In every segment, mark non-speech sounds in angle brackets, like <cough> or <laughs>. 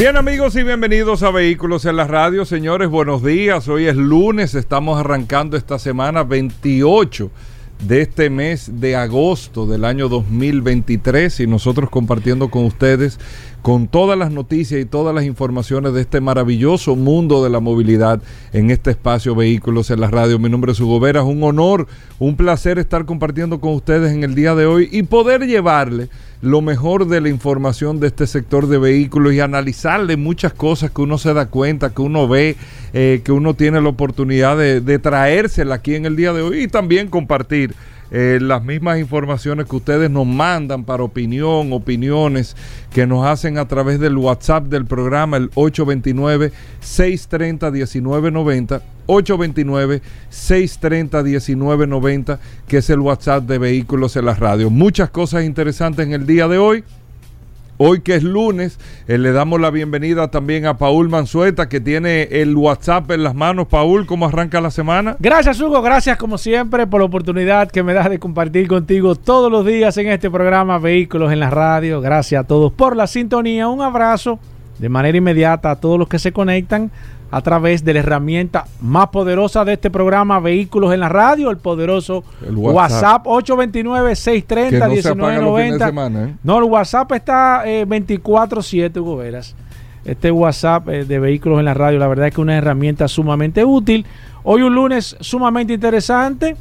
Bien amigos y bienvenidos a Vehículos en la Radio. Señores, buenos días. Hoy es lunes, estamos arrancando esta semana 28 de este mes de agosto del año 2023 y nosotros compartiendo con ustedes con todas las noticias y todas las informaciones de este maravilloso mundo de la movilidad en este espacio Vehículos en la Radio. Mi nombre es Hugo Vera, es un honor, un placer estar compartiendo con ustedes en el día de hoy y poder llevarle lo mejor de la información de este sector de vehículos y analizarle muchas cosas que uno se da cuenta, que uno ve, eh, que uno tiene la oportunidad de, de traérsela aquí en el día de hoy y también compartir eh, las mismas informaciones que ustedes nos mandan para opinión, opiniones que nos hacen a través del WhatsApp del programa, el 829-630-1990. 829-630-1990, que es el WhatsApp de Vehículos en la Radio. Muchas cosas interesantes en el día de hoy. Hoy que es lunes, eh, le damos la bienvenida también a Paul Manzueta, que tiene el WhatsApp en las manos. Paul, ¿cómo arranca la semana? Gracias, Hugo. Gracias, como siempre, por la oportunidad que me das de compartir contigo todos los días en este programa Vehículos en la Radio. Gracias a todos por la sintonía. Un abrazo de manera inmediata a todos los que se conectan a través de la herramienta más poderosa de este programa, Vehículos en la Radio, el poderoso El WhatsApp, WhatsApp. 829-630-1990. ¿eh? No, el WhatsApp está eh, 24-7, Hugo Veras. Este WhatsApp eh, de Vehículos en la Radio, la verdad es que es una herramienta sumamente útil. Hoy un lunes sumamente interesante.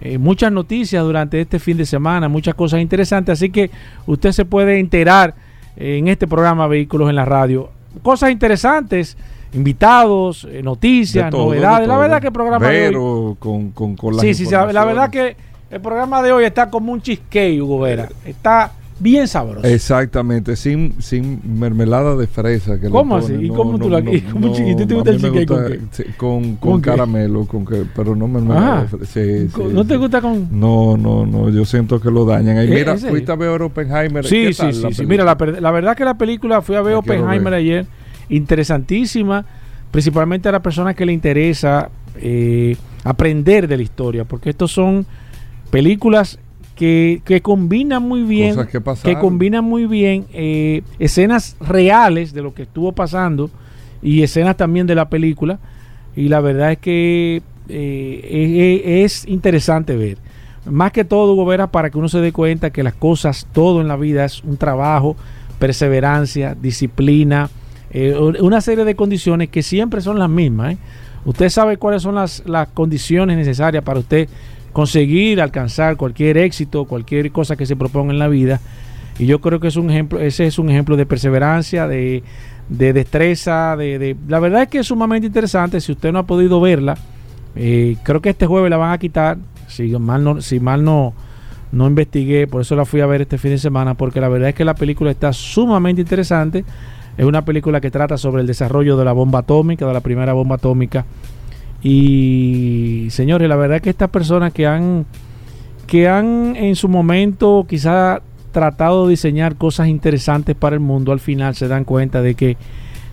eh, muchas noticias durante este fin de semana, muchas cosas interesantes. Así que usted se puede enterar eh, en este programa Vehículos en la Radio. Cosas interesantes, invitados, eh, noticias, todo, novedades. de La verdad que el programa de hoy con, con, con las Sí, sí, sí, la- verdad que el programa de hoy está como un cheesecake, Hugo Vera. Está bien sabroso. Exactamente, sin, sin mermelada de fresa. Que ¿Cómo así? ¿Y cómo tú la- cómo chiquitito te gusta el cheesecake? ¿Con Con, con, ¿Con qué? caramelo, con que, pero no mermelada Ajá. de fresa. Sí, sí, ¿No te gusta con...? No, no, no, yo siento que lo dañan. Ahí, ¿Eh? mira, fuiste a ver Oppenheimer. Sí, ¿qué sí, tal sí, sí. Mira, la, la verdad que la película fui a ver Oppenheimer ver. ayer, interesantísima, principalmente a las personas que le interesa eh, aprender de la historia, porque estos son películas que, que combinan muy bien, Cosas que combinan muy bien eh, escenas reales de lo que estuvo pasando y escenas también de la película, y la verdad es que eh, es, es interesante ver. Más que todo, Hugo Vera, para que uno se dé cuenta que las cosas, todo en la vida es un trabajo, perseverancia, disciplina, eh, una serie de condiciones que siempre son las mismas. ¿eh? Usted sabe cuáles son las, las condiciones necesarias para usted conseguir alcanzar cualquier éxito, cualquier cosa que se proponga en la vida. Y yo creo que es un ejemplo, ese es un ejemplo de perseverancia, de, de destreza, de, de- la verdad es que es sumamente interesante. Si usted no ha podido verla, eh, creo que este jueves la van a quitar. Si mal no, si mal no, no investigué, por eso la fui a ver este fin de semana, porque la verdad es que la película está sumamente interesante. Es una película que trata sobre el desarrollo de la bomba atómica, de la primera bomba atómica. Y señores, la verdad es que estas personas que han que han en su momento quizá tratado de diseñar cosas interesantes para el mundo, al final se dan cuenta de que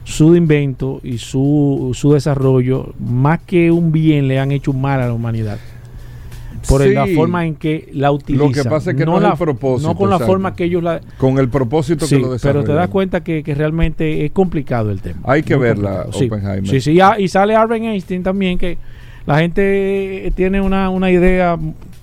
su invento y su, su desarrollo, más que un bien, le han hecho un mal a la humanidad. Por Sí. la forma en que la utilizan. Lo que pasa es que no es la, el propósito, No con la exacto. forma que ellos la... Con el propósito Sí, que lo pero desarrollan. te das cuenta que, que realmente es complicado el tema. Hay que Muy verla, complicado. Oppenheimer. Sí, sí, ah, y sale Albert Einstein también, que la gente tiene una, una idea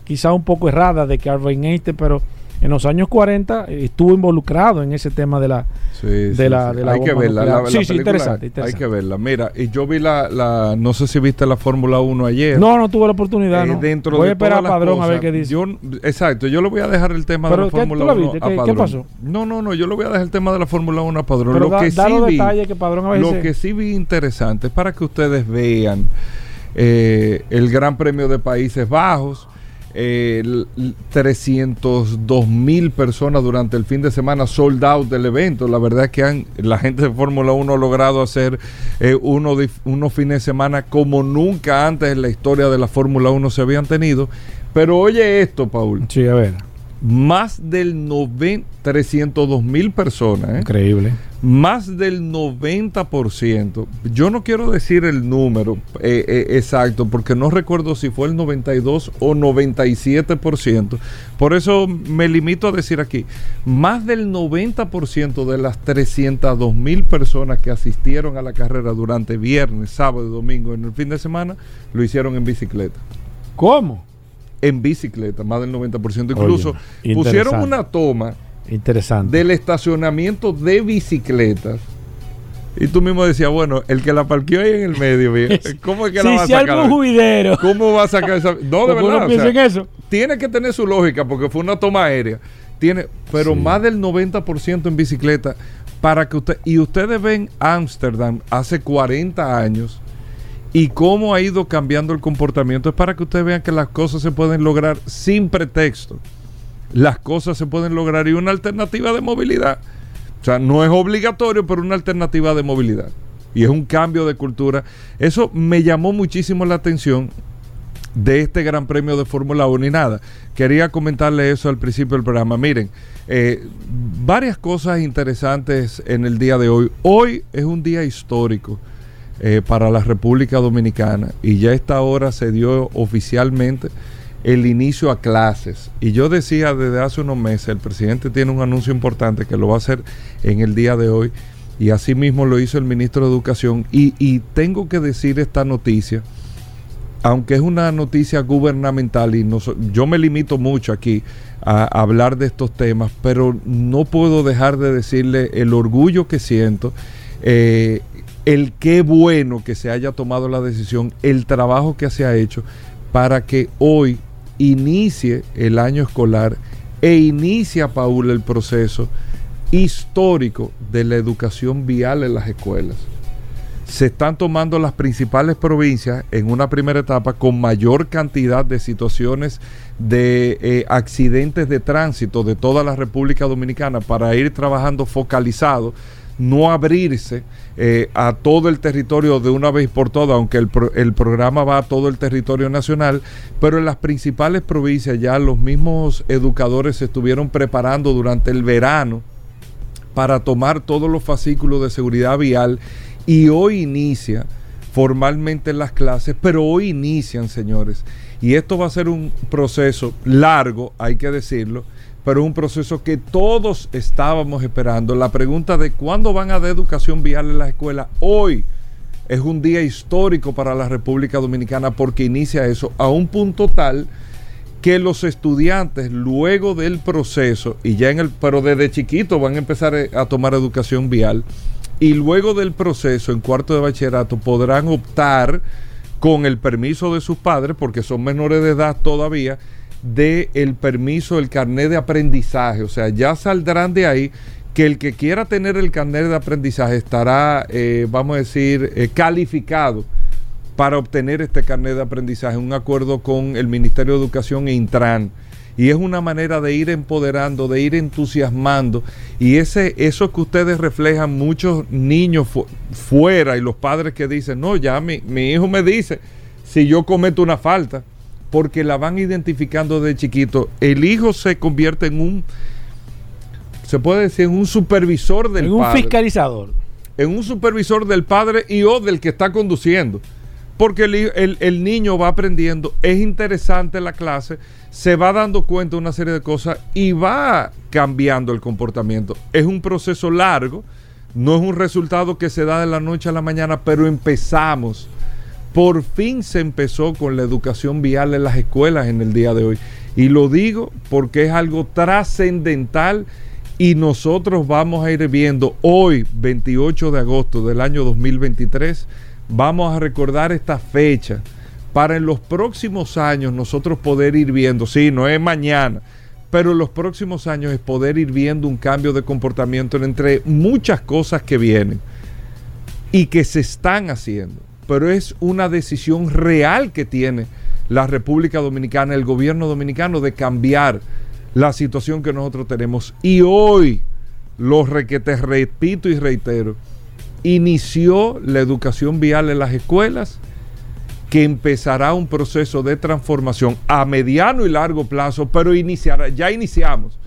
quizá un poco errada de que Albert Einstein, pero en los años 40 estuvo involucrado en ese tema de la... Sí, de sí, la- sí. de la hay que verla. La, Sí, sí, interesante, Hay que verla. Mira, y yo vi la, la no sé si viste la Fórmula 1 ayer. No, no tuve la oportunidad, Eh, ¿no? dentro Voy de a esperar a todas Padrón a ver qué dice. Yo, exacto, yo le voy a dejar el tema Pero de la ¿qué- tú Fórmula la 1 viste? a ¿Qué- qué Padrón. pasó? No, no, no, yo le voy a dejar el tema de la Fórmula 1 a Padrón. Pero lo da- que da sí los vi, que Padrón a veces- Lo que sí vi interesante es para que ustedes vean eh, el Gran Premio de Países Bajos. Eh, 302 mil personas durante el fin de semana sold out del evento. La verdad es que han, la gente de Fórmula 1 ha logrado hacer eh, uno de, unos fines de semana como nunca antes en la historia de la Fórmula 1 se habían tenido. Pero oye esto, Paul. Sí, a ver. Más del 90, 302 mil personas. ¿eh? Increíble. Más del 90%. Yo no quiero decir el número eh, eh, exacto porque no recuerdo si fue el 92 o 97%. Por eso me limito a decir aquí, más del 90% de las 302 mil personas que asistieron a la carrera durante viernes, sábado y domingo en el fin de semana, lo hicieron en bicicleta ¿Cómo? en bicicleta, más del 90%. Incluso Oye, pusieron una toma Interesante. del estacionamiento de bicicletas. Y tú mismo decías, bueno, el que la parqueó ahí en el medio, <laughs> ¿cómo es que la va a sacar? juidero. ¿Cómo va a sacar esa? No, de verdad. o sea, en eso. tiene que tener su lógica porque fue una toma aérea. Tiene, pero Sí. más del 90% en bicicleta para que usted y ustedes ven Ámsterdam hace 40 años y cómo ha ido cambiando el comportamiento es para que ustedes vean que las cosas se pueden lograr sin pretexto. Las cosas se pueden lograr y una alternativa de movilidad. O sea, no es obligatorio, pero una alternativa de movilidad. Y es un cambio de cultura. Eso me llamó muchísimo la atención de este Gran Premio de Fórmula 1 y nada. Quería comentarle eso al principio del programa. Miren, eh, varias cosas interesantes en el día de hoy. Hoy es un día histórico eh, para la República Dominicana y ya esta hora se dio oficialmente el inicio a clases. Y yo decía desde hace unos meses, el presidente tiene un anuncio importante que lo va a hacer en el día de hoy y así mismo lo hizo el ministro de Educación. Y, y tengo que decir esta noticia aunque es una noticia gubernamental y no yo me limito mucho aquí a, a hablar de estos temas, pero no puedo dejar de decirle el orgullo que siento, eh, el qué bueno que se haya tomado la decisión, el trabajo que se ha hecho para que hoy inicie el año escolar e inicia, Paul, el proceso histórico de la educación vial en las escuelas. Se están tomando las principales provincias en una primera etapa con mayor cantidad de situaciones de eh, accidentes de tránsito de toda la República Dominicana para ir trabajando focalizado, no abrirse eh, a todo el territorio de una vez por todas, aunque el, el programa va a todo el territorio nacional, pero en las principales provincias ya los mismos educadores se estuvieron preparando durante el verano para tomar todos los fascículos de seguridad vial y hoy inicia formalmente las clases, pero hoy inician, señores. Y esto va a ser un proceso largo, hay que decirlo, pero un proceso que todos estábamos esperando. La pregunta de cuándo van a dar educación vial en las escuelas, hoy es un día histórico para la República Dominicana porque inicia eso a un punto tal que los estudiantes luego del proceso y ya en el pero desde chiquito van a empezar eh, a tomar educación vial y luego del proceso en cuarto de bachillerato podrán optar con el permiso de sus padres porque son menores de edad todavía de el permiso el carnet de aprendizaje o sea ya saldrán de ahí que el que quiera tener el carnet de aprendizaje estará eh, vamos a decir eh, calificado para obtener este carnet de aprendizaje, un acuerdo con el Ministerio de Educación e Intran. Y es una manera de ir empoderando, de ir entusiasmando. Y ese, eso que ustedes reflejan, muchos niños fu- fuera y los padres que dicen, no, ya mi, mi hijo me dice si yo cometo una falta, porque la van identificando de chiquito. El hijo se convierte en un, se puede decir, en un supervisor del En un padre fiscalizador. en un supervisor del padre y o del que está conduciendo. Porque el, el- el niño va aprendiendo, es interesante la clase, se va dando cuenta de una serie de cosas y va cambiando el comportamiento. Es un proceso largo, no es un resultado que se da de la noche a la mañana, pero empezamos. Por fin se empezó con la educación vial en las escuelas en el día de hoy. Y lo digo porque es algo trascendental y nosotros vamos a ir viendo hoy, 28 de agosto del año 2023, vamos a recordar esta fecha para en los próximos años nosotros poder ir viendo, sí, no es mañana, pero en los próximos años es poder ir viendo un cambio de comportamiento entre muchas cosas que vienen y que se están haciendo, pero es una decisión real que tiene la República Dominicana, el gobierno dominicano, de cambiar la situación que nosotros tenemos. Y hoy, lo que te repito y reitero, inició la educación vial en las escuelas, que empezará un proceso de transformación a mediano y largo plazo, pero iniciará, ya iniciamos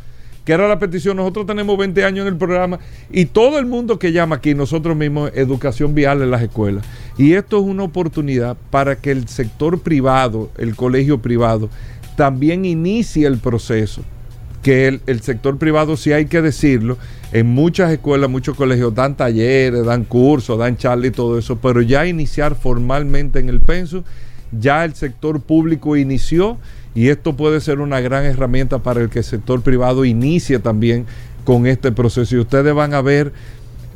que era la petición. Nosotros tenemos 20 años en el programa y todo el mundo que llama aquí, nosotros mismos, educación vial en las escuelas. Y esto es una oportunidad para que el sector privado, el colegio privado, también inicie el proceso. Que el, sector privado, si hay que decirlo, en muchas escuelas, muchos colegios dan talleres, dan cursos, dan charlas y todo eso, pero ya iniciar formalmente en el penso, ya el sector público inició y esto puede ser una gran herramienta para el que el sector privado inicie también con este proceso. Y ustedes van a ver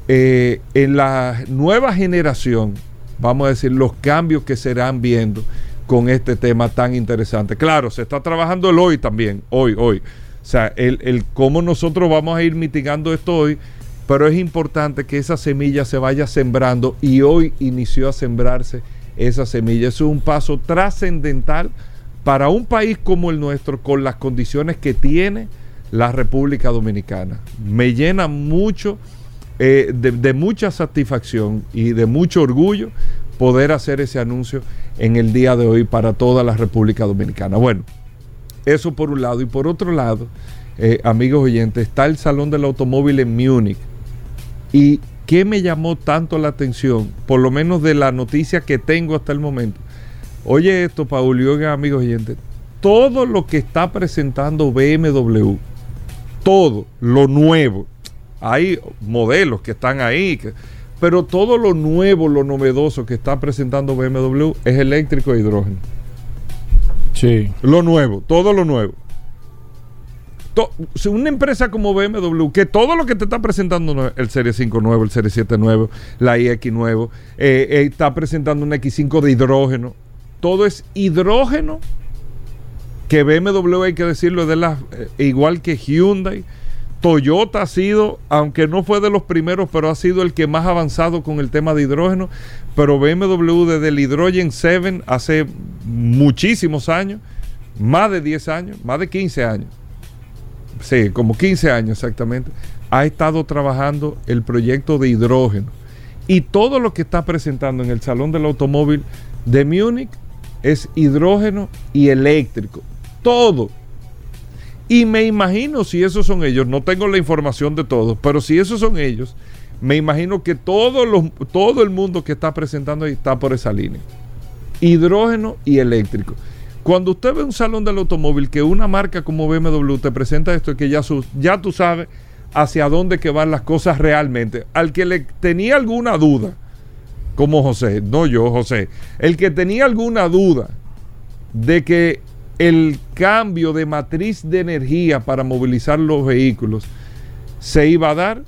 eh, en la nueva generación, vamos a decir, los cambios que se irán viendo con este tema tan interesante. Claro, se está trabajando el hoy también, hoy, hoy. O sea, el, el cómo nosotros vamos a ir mitigando esto hoy, pero es importante que esa semilla se vaya sembrando y hoy inició a sembrarse esa semilla. Eso es un paso trascendental para un país como el nuestro, con las condiciones que tiene la República Dominicana. Me llena mucho, eh, de, mucha satisfacción y de mucho orgullo poder hacer ese anuncio en el día de hoy para toda la República Dominicana. Bueno, eso por un lado. Y por otro lado, eh, amigos oyentes, está el Salón del Automóvil en Múnich. ¿Y qué me llamó tanto la atención? Por lo menos de la noticia que tengo hasta el momento Oye esto, Paul y amigos oyentes. Todo lo que está presentando BMW, todo lo nuevo, hay modelos que están ahí, pero todo lo nuevo, lo novedoso que está presentando BMW es eléctrico e hidrógeno. Sí. Lo nuevo, todo lo nuevo. una empresa como BMW, que todo lo que te está presentando, el Serie 5 nuevo, el Serie 7 nuevo, la iX nuevo, eh, eh, está presentando un X5 de hidrógeno, todo es hidrógeno, que BMW hay que decirlo, de la, eh, igual que Hyundai. Toyota ha sido, aunque no fue de los primeros, pero ha sido el que más avanzado con el tema de hidrógeno. Pero BMW desde el Hydrogen 7 hace muchísimos años, más de 10 años, más de 15 años. Sí, como 15 años exactamente, ha estado trabajando el proyecto de hidrógeno. Y todo lo que está presentando en el Salón del Automóvil de Múnich es hidrógeno y eléctrico. Todo. Y me imagino si esos son ellos, no tengo la información de todos, pero si esos son ellos, me imagino que todo, todo el mundo que está presentando ahí está por esa línea. Hidrógeno y eléctrico. Cuando usted ve un salón del automóvil que una marca como BMW te presenta esto, que ya, ya tú sabes hacia dónde van las cosas realmente. Al que le tenía alguna duda, como José, no yo, José, el que tenía alguna duda de que el cambio de matriz de energía para movilizar los vehículos se iba a dar,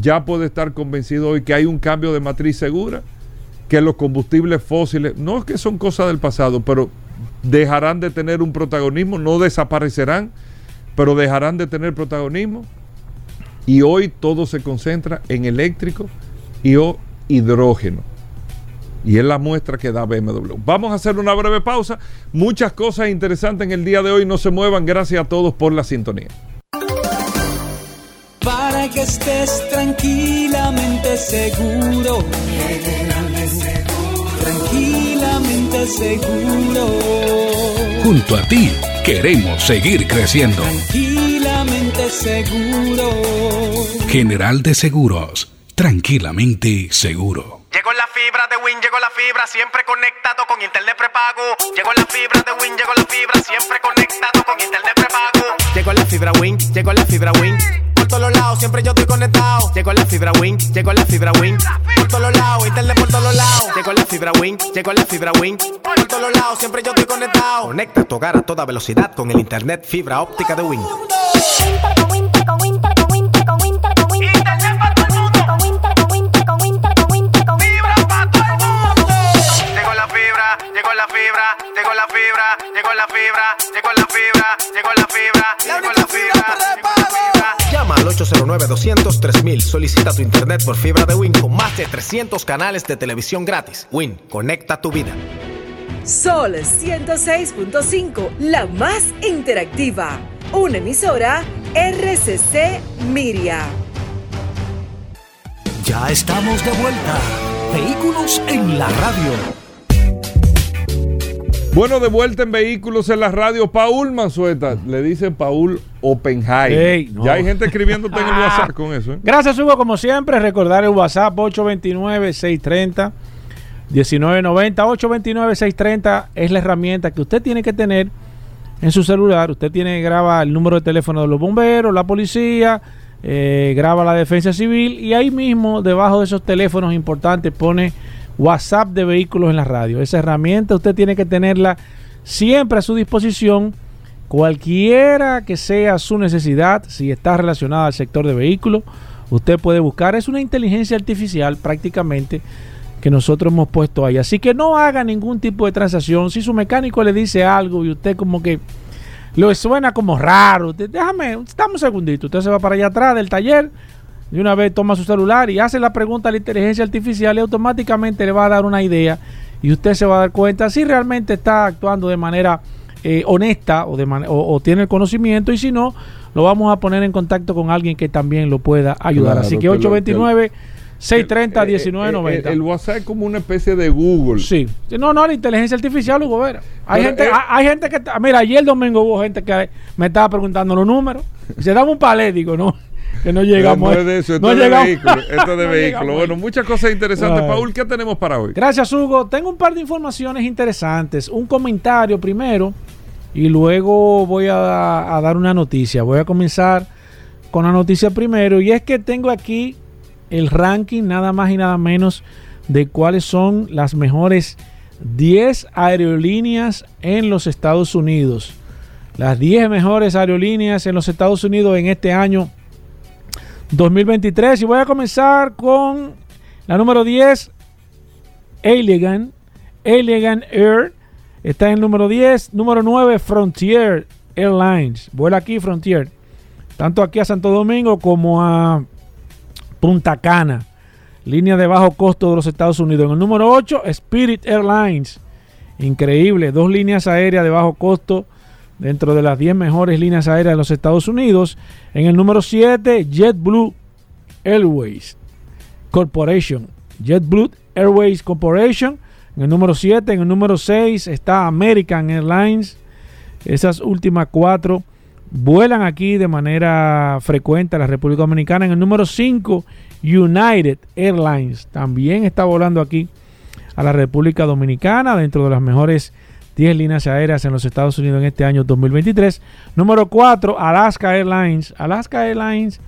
ya puede estar convencido hoy que hay un cambio de matriz segura, que los combustibles fósiles, no es que son cosas del pasado, pero dejarán de tener un protagonismo, no desaparecerán, pero dejarán de tener protagonismo. Y hoy todo se concentra en eléctrico y hidrógeno. Y es la muestra que da BMW. Vamos a hacer una breve pausa. Muchas cosas interesantes en el día de hoy. No se muevan. Gracias a todos por la sintonía. Para que estés tranquilamente seguro. Tranquilamente seguro. Junto a ti queremos seguir creciendo. Tranquilamente seguro. General de Seguros. Tranquilamente seguro. Llegó la fibra de Win, llegó la fibra, siempre conectado con internet prepago. Llegó la fibra de Win, llegó la fibra, siempre conectado con internet prepago. Llegó la fibra Win, llegó la fibra Win. Por todos lados, siempre yo estoy conectado. Llegó la fibra Win, llegó la fibra Win. Por todos lados, internet por todos lados. Llegó la fibra Win, llegó la fibra Win. Por todos lados, siempre yo estoy conectado. Conecta tu hogar a toda velocidad con el internet fibra óptica de Win. La fibra, llegó la fibra, llegó la fibra, llegó la fibra. Llama al 809-200-3000. Solicita tu internet por fibra de Win con más de 300 canales de televisión gratis. Win, conecta tu vida. Sol 106.5, la más interactiva. Una emisora RCC Miria. Ya estamos de vuelta. Vehículos en la radio. Bueno, de vuelta en Vehículos en la radio, Paul Manzueta. Le dicen Paul Oppenheimer. No. Ya hay gente escribiéndote en el <laughs> WhatsApp con eso. ¿eh? Gracias, Hugo, como siempre. Recordar el WhatsApp 829-630-1990. 829-630 es la herramienta que usted tiene que tener en su celular. Usted tiene graba el número de teléfono de los bomberos, la policía, eh, graba la defensa civil y ahí mismo, debajo de esos teléfonos importantes, pone WhatsApp de vehículos en la radio. Esa herramienta usted tiene que tenerla siempre a su disposición, cualquiera que sea su necesidad, si está relacionada al sector de vehículos, usted puede buscar. Es una inteligencia artificial prácticamente que nosotros hemos puesto ahí. Así que no haga ningún tipo de transacción. Si su mecánico le dice algo y usted como que le suena como raro, déjame, dame un segundito. Usted se va para allá atrás del taller, de una vez toma su celular y hace la pregunta a la inteligencia artificial y automáticamente le va a dar una idea y usted se va a dar cuenta si realmente está actuando de manera eh, honesta o, de man- o, o tiene el conocimiento y si no, lo vamos a poner en contacto con alguien que también lo pueda ayudar. Claro, Así que que lo- 829 630 Eh, eh, 1990. eh, El WhatsApp es como una especie de Google. Sí. No, no, la inteligencia artificial, Hugo Vera. Hay Pero, gente, eh, hay, hay gente que. Mira, ayer domingo hubo gente que me estaba preguntando los números. Se daba un palé, digo, no, que no llegamos. no ahí. es de eso, esto No es de llegamos. vehículo. Esto es <laughs> de No Bueno, muchas cosas interesantes. Ay. Paul, ¿qué tenemos para hoy? Gracias, Hugo. Tengo un par de informaciones interesantes. Un comentario primero y luego voy a, a dar una noticia. Voy a comenzar con la noticia primero y es que tengo aquí el ranking nada más y nada menos de cuáles son las mejores 10 aerolíneas en los Estados Unidos. Las 10 mejores aerolíneas en los Estados Unidos en este año 2023 y voy a comenzar con la número 10 Elegant, Elegant Air está en el número 10. Número 9, Frontier Airlines. Vuela aquí Frontier. Tanto aquí a Santo Domingo como a Punta Cana. Línea de bajo costo de los Estados Unidos. En el número 8, Spirit Airlines. Increíble. Dos líneas aéreas de bajo costo dentro de las 10 mejores líneas aéreas de los Estados Unidos. En el número 7, JetBlue Airways Corporation. JetBlue Airways Corporation. En el número 7, en el número 6 está American Airlines. Esas últimas cuatro vuelan aquí de manera frecuente a la República Dominicana. En el número 5, United Airlines también está volando aquí a la República Dominicana dentro de las mejores 10 líneas aéreas en los Estados Unidos en este año 2023. Número 4, Alaska Airlines. Alaska Airlines,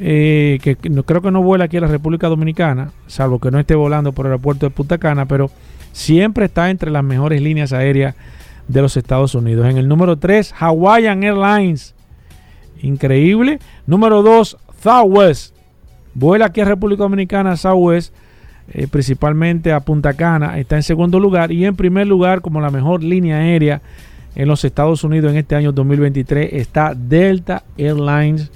eh, que no, creo que no vuela aquí a la República Dominicana, salvo que no esté volando por el aeropuerto de Punta Cana, pero siempre está entre las mejores líneas aéreas de los Estados Unidos. En el número 3, Hawaiian Airlines. Increíble. Número 2, Southwest. Vuela aquí a República Dominicana, Southwest, eh, principalmente a Punta Cana. Está en segundo lugar. Y en primer lugar, como la mejor línea aérea en los Estados Unidos en este año 2023, está Delta Airlines,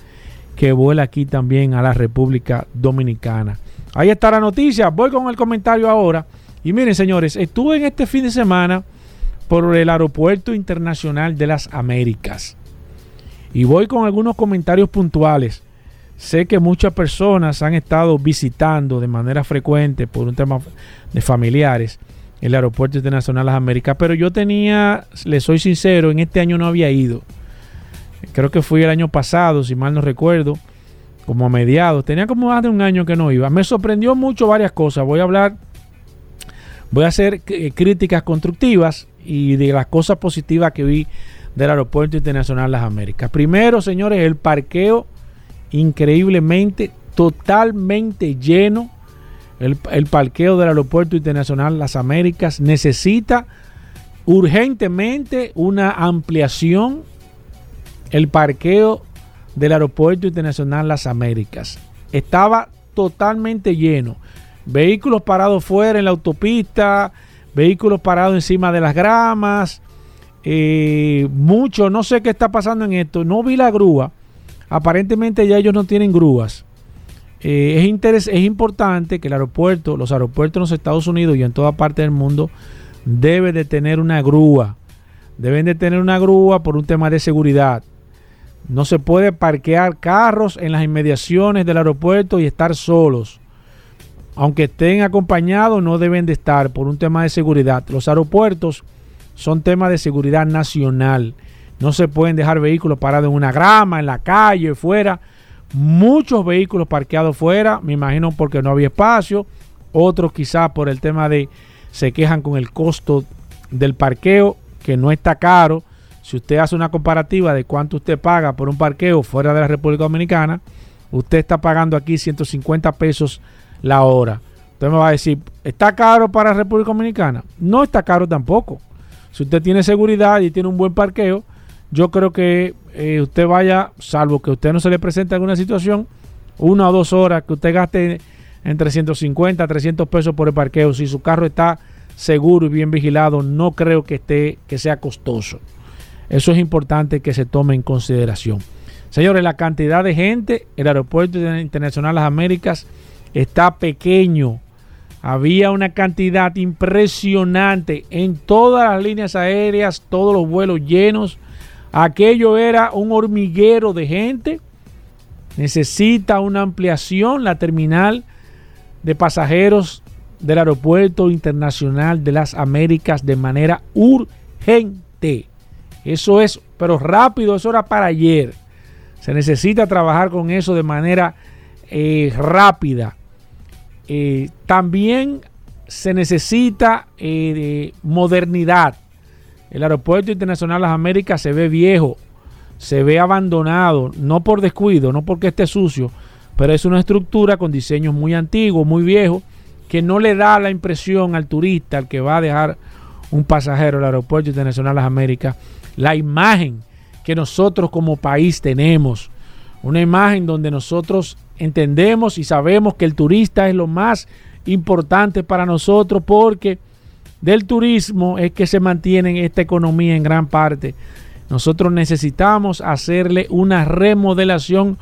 que vuela aquí también a la República Dominicana. Ahí está la noticia. Voy con el comentario ahora. Y miren, señores, estuve en este fin de semana por el Aeropuerto Internacional de las Américas. Y voy con algunos comentarios puntuales. Sé que muchas personas han estado visitando de manera frecuente por un tema de familiares el Aeropuerto Internacional de las Américas, pero yo tenía, les soy sincero, en este año no había ido. Creo que fui el año pasado, si mal no recuerdo, como a mediados. Tenía como más de un año que no iba. Me sorprendió mucho varias cosas. Voy a hablar, voy a hacer eh, críticas constructivas y de las cosas positivas que vi del Aeropuerto Internacional de las Américas. Primero, señores, el parqueo increíblemente, totalmente lleno. El, el parqueo del Aeropuerto Internacional Las Américas necesita urgentemente una ampliación. El parqueo del Aeropuerto Internacional Las Américas estaba totalmente lleno. Vehículos parados fuera en la autopista, vehículos parados encima de las gramas. Eh, mucho, no sé qué está pasando en esto. No vi la grúa. Aparentemente ya ellos no tienen grúas. Eh, es, interes es importante que el aeropuerto, los aeropuertos en los Estados Unidos y en toda parte del mundo debe de tener una grúa. Deben de tener una grúa por un tema de seguridad. No se puede parquear carros en las inmediaciones del aeropuerto y estar solos. Aunque estén acompañados, no deben de estar por un tema de seguridad. Los aeropuertos son temas de seguridad nacional. No se pueden dejar vehículos parados en una grama, en la calle, fuera. Muchos vehículos parqueados fuera, me imagino porque no había espacio. Otros quizás por el tema de se quejan con el costo del parqueo, que no está caro. Si usted hace una comparativa de cuánto usted paga por un parqueo fuera de la República Dominicana, usted está pagando aquí 150 pesos la hora. Usted me va a decir, ¿está caro para la República Dominicana? No está caro tampoco. Si usted tiene seguridad y tiene un buen parqueo, yo creo que eh, usted vaya, salvo que usted no se le presente alguna situación, una o dos horas que usted gaste 150 a 300 pesos por el parqueo. Si su carro está seguro y bien vigilado, no creo que esté que sea costoso. Eso es importante que se tome en consideración. Señores, la cantidad de gente, el aeropuerto internacional Las Américas está pequeño. Había una cantidad impresionante en todas las líneas aéreas, todos los vuelos llenos. Aquello era un hormiguero de gente. Necesita una ampliación la terminal de pasajeros del Aeropuerto Internacional de las Américas de manera urgente. Eso es, pero rápido, eso era para ayer. Se necesita trabajar con eso de manera eh, rápida. Eh, también se necesita eh, modernidad. El Aeropuerto Internacional las Américas se ve viejo, se ve abandonado, no por descuido, no porque esté sucio, pero es una estructura con diseños muy antiguos, muy viejos, que no le da la impresión al turista, al que va a dejar un pasajero al Aeropuerto Internacional las Américas, la imagen que nosotros como país tenemos. Una imagen donde nosotros entendemos y sabemos que el turista es lo más importante para nosotros porque del turismo es que se mantiene esta economía en gran parte. Nosotros necesitamos hacerle una remodelación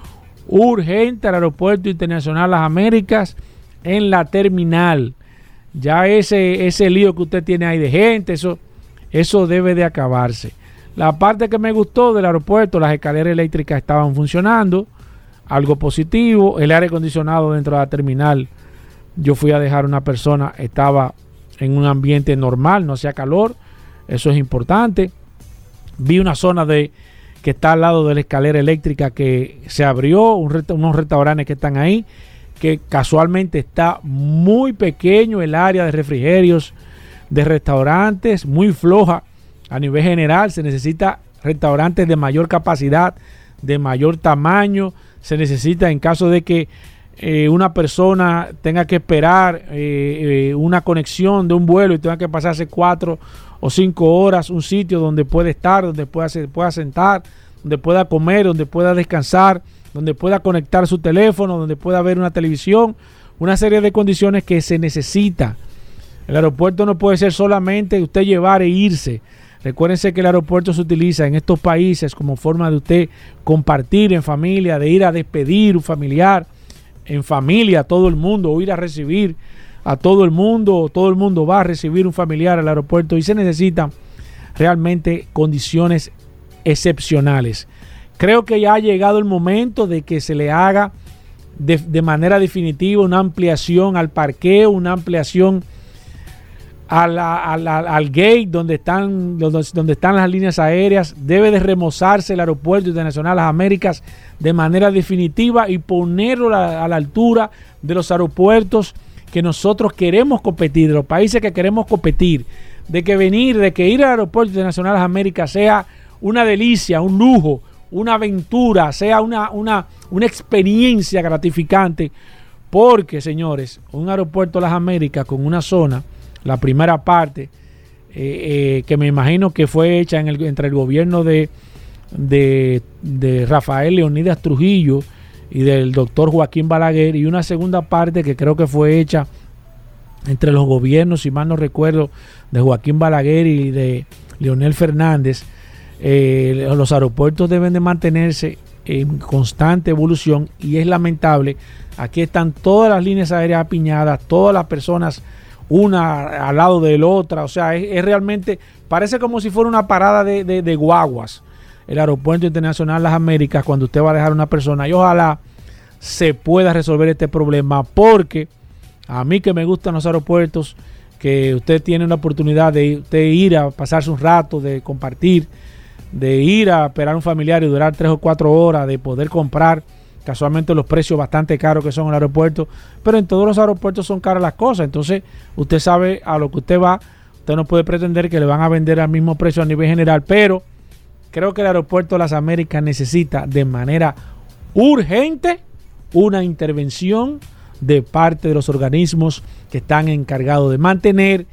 urgente al Aeropuerto Internacional Las Américas en la terminal. Ya ese, ese lío que usted tiene ahí de gente, eso, eso debe de acabarse. La parte que me gustó del aeropuerto, las escaleras eléctricas estaban funcionando, algo positivo. El aire acondicionado dentro de la terminal, yo fui a dejar una persona, estaba en un ambiente normal, no hacía calor, eso es importante. Vi una zona de que está al lado de la escalera eléctrica que se abrió, unos restaurantes que están ahí, que casualmente está muy pequeño el área de refrigerios de restaurantes, muy floja a nivel general. Se necesita restaurantes de mayor capacidad, de mayor tamaño. Se necesita en caso de que eh, una persona tenga que esperar eh, eh, una conexión de un vuelo y tenga que pasarse cuatro o cinco horas, un sitio donde puede estar, donde pueda, se pueda sentar, donde pueda comer, donde pueda descansar, donde pueda conectar su teléfono, donde pueda ver una televisión, una serie de condiciones que se necesita. El aeropuerto no puede ser solamente usted llevar e irse. Recuérdense que el aeropuerto se utiliza en estos países como forma de usted compartir en familia, de ir a despedir un familiar en familia todo el mundo o ir a recibir a todo el mundo, todo el mundo va a recibir un familiar al aeropuerto y se necesitan realmente condiciones excepcionales. Creo que ya ha llegado el momento de que se le haga de, manera definitiva una ampliación al parqueo, una ampliación al gate donde están, donde están las líneas aéreas. Debe de remozarse el aeropuerto internacional Las Américas de manera definitiva y ponerlo a la altura de los aeropuertos que nosotros queremos competir, de los países que queremos competir, de que venir, de que ir al Aeropuerto Internacional las Américas sea una delicia, un lujo, una aventura, sea una, una, una experiencia gratificante. Porque, señores, un aeropuerto de las Américas con una zona, la primera parte, eh, eh, que me imagino que fue hecha entre el gobierno de, de, de Rafael Leonidas Trujillo y del doctor Joaquín Balaguer, y una segunda parte que creo que fue hecha entre los gobiernos, si mal no recuerdo, de Joaquín Balaguer y de Leonel Fernández. Eh, los aeropuertos deben de mantenerse en constante evolución y es lamentable. Aquí están todas las líneas aéreas apiñadas, todas las personas una al lado de la otra. O sea, es, realmente, parece como si fuera una parada de, de- guaguas. El Aeropuerto Internacional Las Américas, cuando usted va a dejar a una persona. Y ojalá se pueda resolver este problema porque a mí que me gustan los aeropuertos, que usted tiene una oportunidad de ir a pasarse un rato, de compartir, de ir a esperar a un familiar y durar tres o cuatro horas, de poder comprar casualmente los precios bastante caros que son en el aeropuerto, pero en todos los aeropuertos son caras las cosas, entonces usted sabe a lo que usted va, usted no puede pretender que le van a vender al mismo precio a nivel general, pero creo que el aeropuerto de las Américas necesita de manera urgente una intervención de parte de los organismos que están encargados de mantener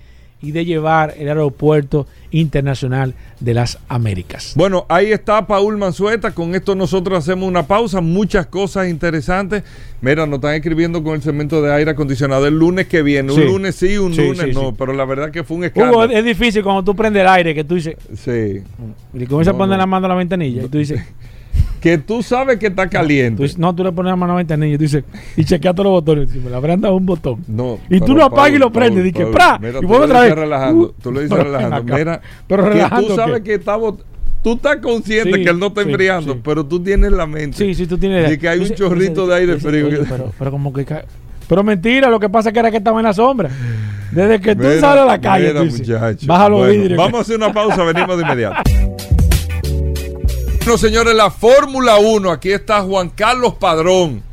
y de llevar el aeropuerto internacional de las Américas. Bueno, ahí está Paul Manzueta. Con esto nosotros hacemos una pausa. Muchas cosas interesantes. Mira, nos están escribiendo con el segmento de aire acondicionado el lunes que viene. Sí. Un lunes sí, un Sí, lunes sí, no. Pero la verdad que fue un escándalo. Hugo, es difícil cuando tú prendes el aire que tú dices, Sí. y comienzas No, a poner no. la mano a la ventanilla y tú dices, <laughs> Que tú sabes que está caliente. no, tú le pones la mano a la y tú dices, y chequea todos los botones, me le habrán dado un botón. No, Y tú lo apagas y lo prendes, y ¡pra! mira, y tú vuelve lo otra dices vez. relajando. Uh, tú lo dices relajando. Mira, Pero que relajando, tú sabes ¿qué? que estamos. Tú estás consciente Sí, que él no está sí, enfriando, sí. pero tú tienes la mente. Sí, sí, tú tienes. De que hay un chorrito dice- de aire dice, frío. oye, pero, pero como que. ca- Pero mentira, lo que pasa es que era que estaba en la sombra. Desde que tú Mira, sales a la calle, mira, tú dices, baja los Bueno, vidrios. Vamos a hacer una pausa, venimos de inmediato. <laughs> Bueno, señores, la Fórmula 1. Aquí está Juan Carlos Padrón,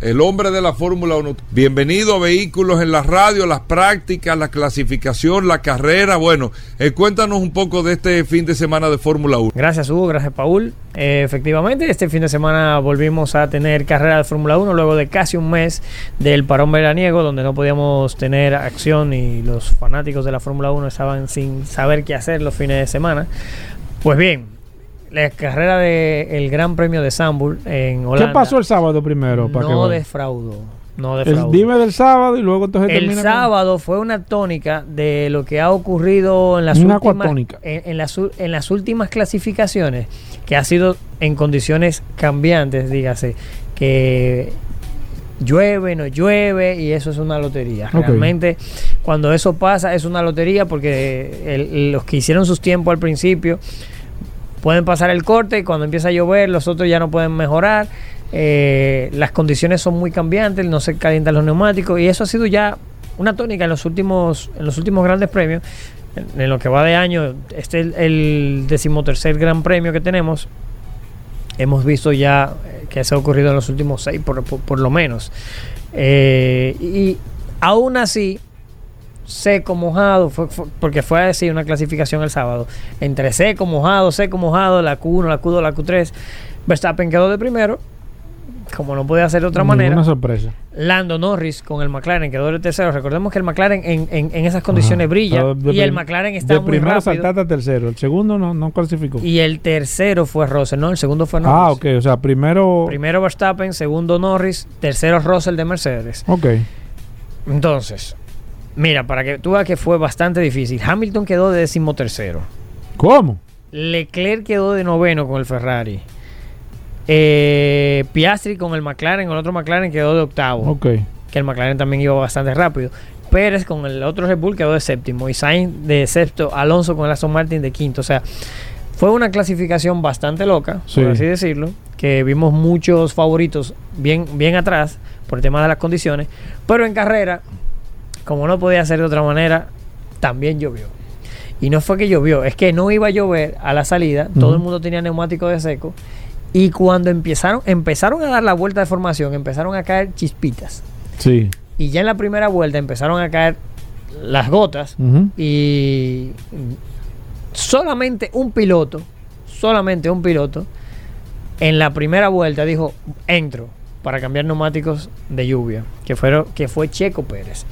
el hombre de la Fórmula 1. Bienvenido a Vehículos en la Radio, las prácticas, la clasificación, la carrera. Bueno, eh, cuéntanos un poco de este fin de semana de Fórmula 1. Gracias Hugo, gracias Paul. Eh, efectivamente, este fin de semana volvimos a tener carrera de Fórmula 1 luego de casi un mes del parón veraniego donde no podíamos tener acción y los fanáticos de la Fórmula 1 estaban sin saber qué hacer los fines de semana. Pues bien, la carrera del Gran Premio de Zandvoort en ¿Qué Holanda pasó el sábado primero? para no defraudó. No El- defraudó. dime del sábado y luego entonces El termina con- sábado fue una tónica de lo que ha ocurrido en las, Una últimas, en, en las, u- en las últimas clasificaciones, que ha sido en condiciones cambiantes, dígase, que llueve, no llueve, y eso es una lotería. Realmente, cuando eso pasa, es una lotería porque el- los que hicieron sus tiempos al principio pueden pasar el corte y cuando empieza a llover los otros ya no pueden mejorar. Eh, las condiciones son muy cambiantes, no se calientan los neumáticos y eso ha sido ya una tónica en los últimos, en los últimos grandes premios. En, lo que va de año, este es el, decimotercer gran premio que tenemos. Hemos visto ya eh, que eso ha ocurrido en los últimos seis, por, por- por lo menos. Eh, y aún así, seco, mojado, fue- fue- porque fue así una clasificación el sábado. Entre seco, mojado, seco, mojado, la Q1, la Q2, la Q3. Verstappen quedó de primero, como no podía ser de otra Ninguna manera. sorpresa. Lando Norris con el McLaren quedó de tercero. Recordemos que el McLaren en, en- en esas condiciones Ajá. brilla de y el McLaren está De muy primero rápido. saltaste al tercero. El segundo no, no clasificó. Y el tercero fue Russell, no, el segundo fue Norris. ah, ok. O sea, primero. Primero Verstappen, segundo Norris, tercero Russell de Mercedes. Ok. Entonces, mira, para que tú veas que fue bastante difícil. Hamilton quedó de decimotercero. ¿Cómo? Leclerc quedó de noveno con el Ferrari. Eh, Piastri con el McLaren, el otro McLaren quedó de octavo. Ok. Que el McLaren también iba bastante rápido. Pérez con el otro Red Bull quedó de séptimo. Y Sainz de sexto. Alonso con el Aston Martin de quinto. O sea, fue una clasificación bastante loca, Sí. por así decirlo. Que vimos muchos favoritos bien, bien atrás por el tema de las condiciones. Pero en carrera, como no podía ser de otra manera, también llovió. Y no fue que llovió, es que no iba a llover a la salida, todo el mundo tenía neumático de seco. Y cuando empezaron, empezaron a dar la vuelta de formación, empezaron a caer chispitas. Sí. Y ya en la primera vuelta empezaron a caer las gotas. Y solamente un piloto, solamente un piloto, en la primera vuelta dijo, entro para cambiar neumáticos de lluvia, que, fueron, que fue Checo Pérez.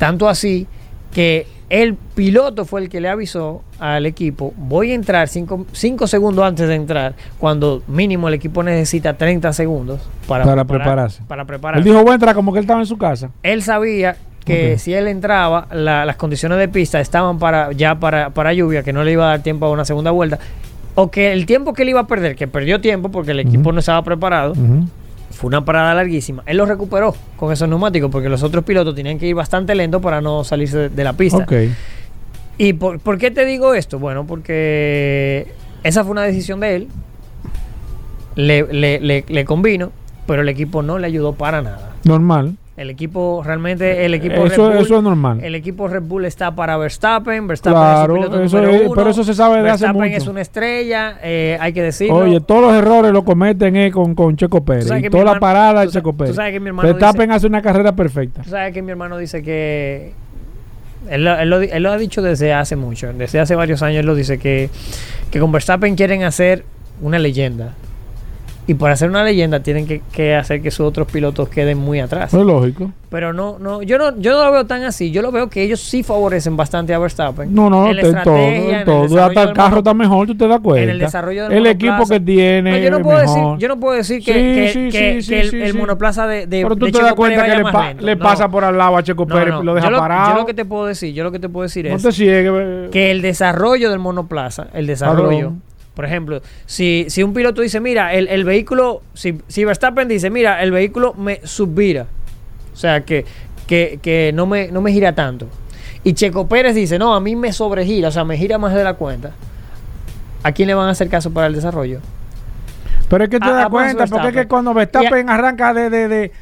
Tanto así que el piloto fue el que le avisó al equipo, voy a entrar 5 segundos antes de entrar, cuando mínimo el equipo necesita 30 segundos para, Para preparar- prepararse. Para Él prepararse dijo, voy a entrar como que él estaba en su casa. él sabía que si él entraba, la- las condiciones de pista estaban para ya para, para lluvia, que no le iba a dar tiempo a una segunda vuelta, o que el tiempo que él iba a perder, que perdió tiempo porque el equipo no estaba preparado. Fue una parada larguísima. Él lo recuperó con esos neumáticos porque los otros pilotos tenían que ir bastante lento para no salirse de, de la pista. ¿Y por, por qué te digo esto? Bueno, porque esa fue una decisión de él. Le, le, le, le convino, pero el equipo no le ayudó para nada. Normal. El equipo realmente, el equipo Eso- Red Bull, eso es normal. El equipo Red Bull está para Verstappen. Verstappen Claro, es su piloto eso número es- uno. pero eso se sabe de hace Verstappen es una estrella, eh, hay que decirlo. Oye, todos los errores los cometen eh, con, con Checo Pérez. Y toda la hermano- parada de Checo Pérez. Verstappen dice- hace una carrera perfecta. Tú sabes que mi hermano dice que. Él, lo- lo, él lo ha dicho desde hace mucho, desde hace varios años. Él lo dice que, que con Verstappen quieren hacer una leyenda. Y para hacer una leyenda tienen que, que hacer que sus otros pilotos queden muy atrás. Es lógico. Pero no, no, yo no, yo no lo veo tan así. Yo lo veo que ellos sí favorecen bastante a Verstappen. No, no, En te- todo, en el todo. Hasta el carro está mejor, tú te das cuenta. en el desarrollo del El equipo que tiene. No, yo, no puedo decir, yo no puedo decir que, Sí, que- sí, que- sí, que el, monoplaza de, de Pero tú de te Checo das cuenta que le, más pa- lento. le No. pasa por al lado a Checo Pérez y lo deja yo, lo, parado. yo lo que te puedo decir, yo lo que te puedo decir no es te que el desarrollo del monoplaza, el desarrollo. Por ejemplo, si, si un piloto dice, mira, el, el vehículo, si, si Verstappen dice, mira, el vehículo me subvira, o sea, que, que, que no, me, no me gira tanto, y Checo Pérez dice, no, a mí me sobregira, o sea, me gira más de la cuenta, ¿a quién le van a hacer caso para el desarrollo? Pero es que te das cuenta, porque es que cuando Verstappen arranca de, de, de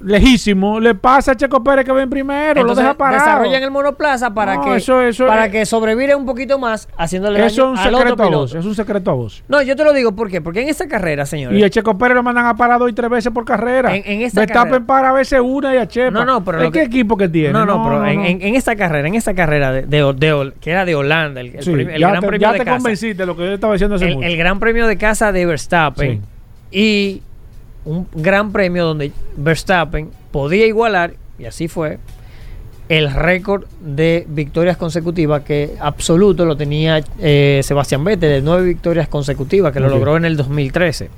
lejísimo, le pasa a Checo Pérez que ven primero, lo Entonces, deja parado. desarrollan el monoplaza para No, que eso- eso para es- que sobrevire un poquito más haciéndole Eso es un secreto a voz. Es un secreto a voz. No, yo te lo digo ¿por qué? porque en esta carrera, señores. Y a Checo Pérez lo mandan a parar dos y tres veces por carrera. En- en esta Verstappen para a veces una y a Chepa. No, no, pero ¿Es lo qué que- equipo que tiene? No, no, pero en, no. en- en esta carrera, en esta carrera de, de- de- que era de Holanda, el, Sí, el ya gran te, premio ya de te casa, convenciste de lo que yo estaba diciendo hace el, mucho. el gran premio de casa de Verstappen y un gran premio donde Verstappen podía igualar y así fue el récord de victorias consecutivas que absoluto lo tenía eh, Sebastián Vettel de nueve victorias consecutivas que lo logró en el 2013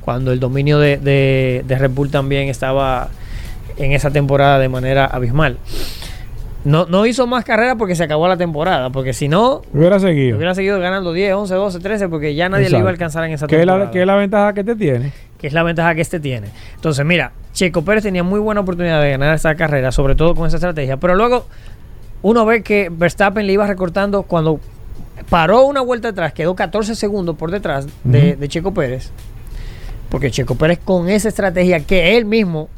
cuando el dominio de, de, de Red Bull también estaba en esa temporada de manera abismal. No, no hizo más carreras porque se acabó la temporada, porque si no, Hubiera seguido. hubiera seguido ganando 10, 11, 12, 13, porque ya nadie le Exacto. iba a alcanzar en esa ¿Qué es, temporada. la, qué es la ventaja que te tiene? Que es la ventaja que este tiene. Entonces, mira, Checo Pérez tenía muy buena oportunidad de ganar esta carrera, sobre todo con esa estrategia, pero luego uno ve que Verstappen le iba recortando cuando paró una vuelta atrás, quedó 14 segundos por detrás de, Checo Pérez, porque Checo Pérez con esa estrategia que él mismo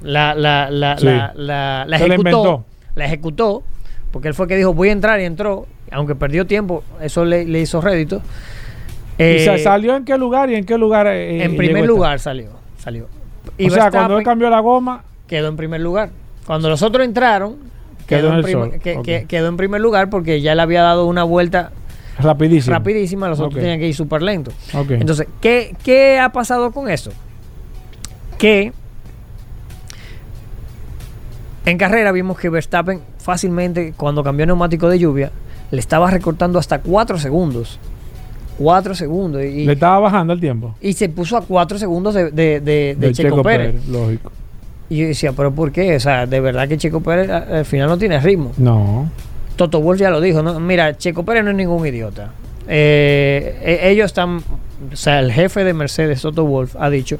la, la, la, Sí. la, ejecutó, la ejecutó, porque él fue que dijo voy a entrar y entró, aunque perdió tiempo, eso le, le hizo rédito. ¿Y sa- Eh, salió en qué lugar y en qué lugar? eh, en llegó primer esta? lugar salió, salió. Y o sea, cuando él cambió la goma, quedó en primer lugar. Cuando los otros entraron, Quedó quedó, en en, el prim- sol. que- quedó en primer lugar porque ya le había dado una vuelta rapidísimo. rapidísima, los otros tenían que ir súper lento. Entonces, ¿qué, ¿qué ha pasado con eso? Que en carrera vimos que Verstappen fácilmente, cuando cambió neumático de lluvia, le estaba recortando hasta 4 segundos. 4 segundos. Y, le estaba bajando el tiempo. y se puso a 4 segundos de, de- de- de Checo, Pérez. Lógico. Y yo decía, ¿pero por qué? O sea, de verdad que Checo Pérez al final no tiene ritmo. No. Toto Wolff ya lo dijo, ¿no? Mira, Checo Pérez no es ningún idiota. Eh, e- ellos están, o sea, el jefe de Mercedes, Toto Wolff, ha dicho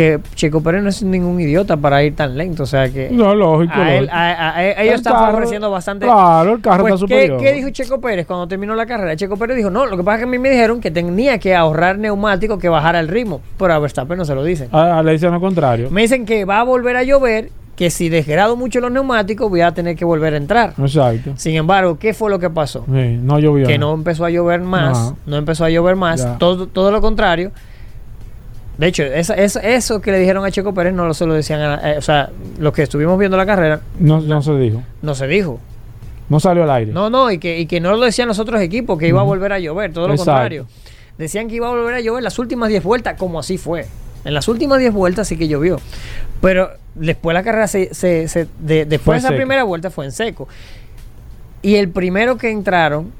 que Checo Pérez no es ningún idiota para ir tan lento. O sea que No, lógico. a él- a- a- ellos El están carro- favoreciendo bastante. Claro, el carro Pues, está ¿qué, superior. qué dijo Checo Pérez cuando terminó la carrera? Checo Pérez dijo, no, lo que pasa es que a mí me dijeron que tenía que ahorrar neumáticos, que bajara el ritmo. Pero a Verstappen no se lo dicen. Ah, le dicen lo contrario. Me dicen que va a volver a llover, que si desgrado mucho los neumáticos voy a tener que volver a entrar. Exacto. Sin embargo, ¿qué fue lo que pasó? Sí, no llovió. Que no empezó a llover más, no empezó a llover más, Ya. todo, todo lo contrario. De hecho, esa- esa- eso que le dijeron a Checo Pérez no lo se lo decían, a- eh, o sea, los que estuvimos viendo la carrera, No, no se dijo. no se dijo. No salió al aire. No, no, y que, y que no lo decían los otros equipos, que iba a volver a llover, todo lo Exacto. contrario. Decían que iba a volver a llover las últimas 10 vueltas, como así fue. En las últimas 10 vueltas sí que llovió. Pero después la carrera se, se- se- de- después de esa seco. primera vuelta fue en seco. Y el primero que entraron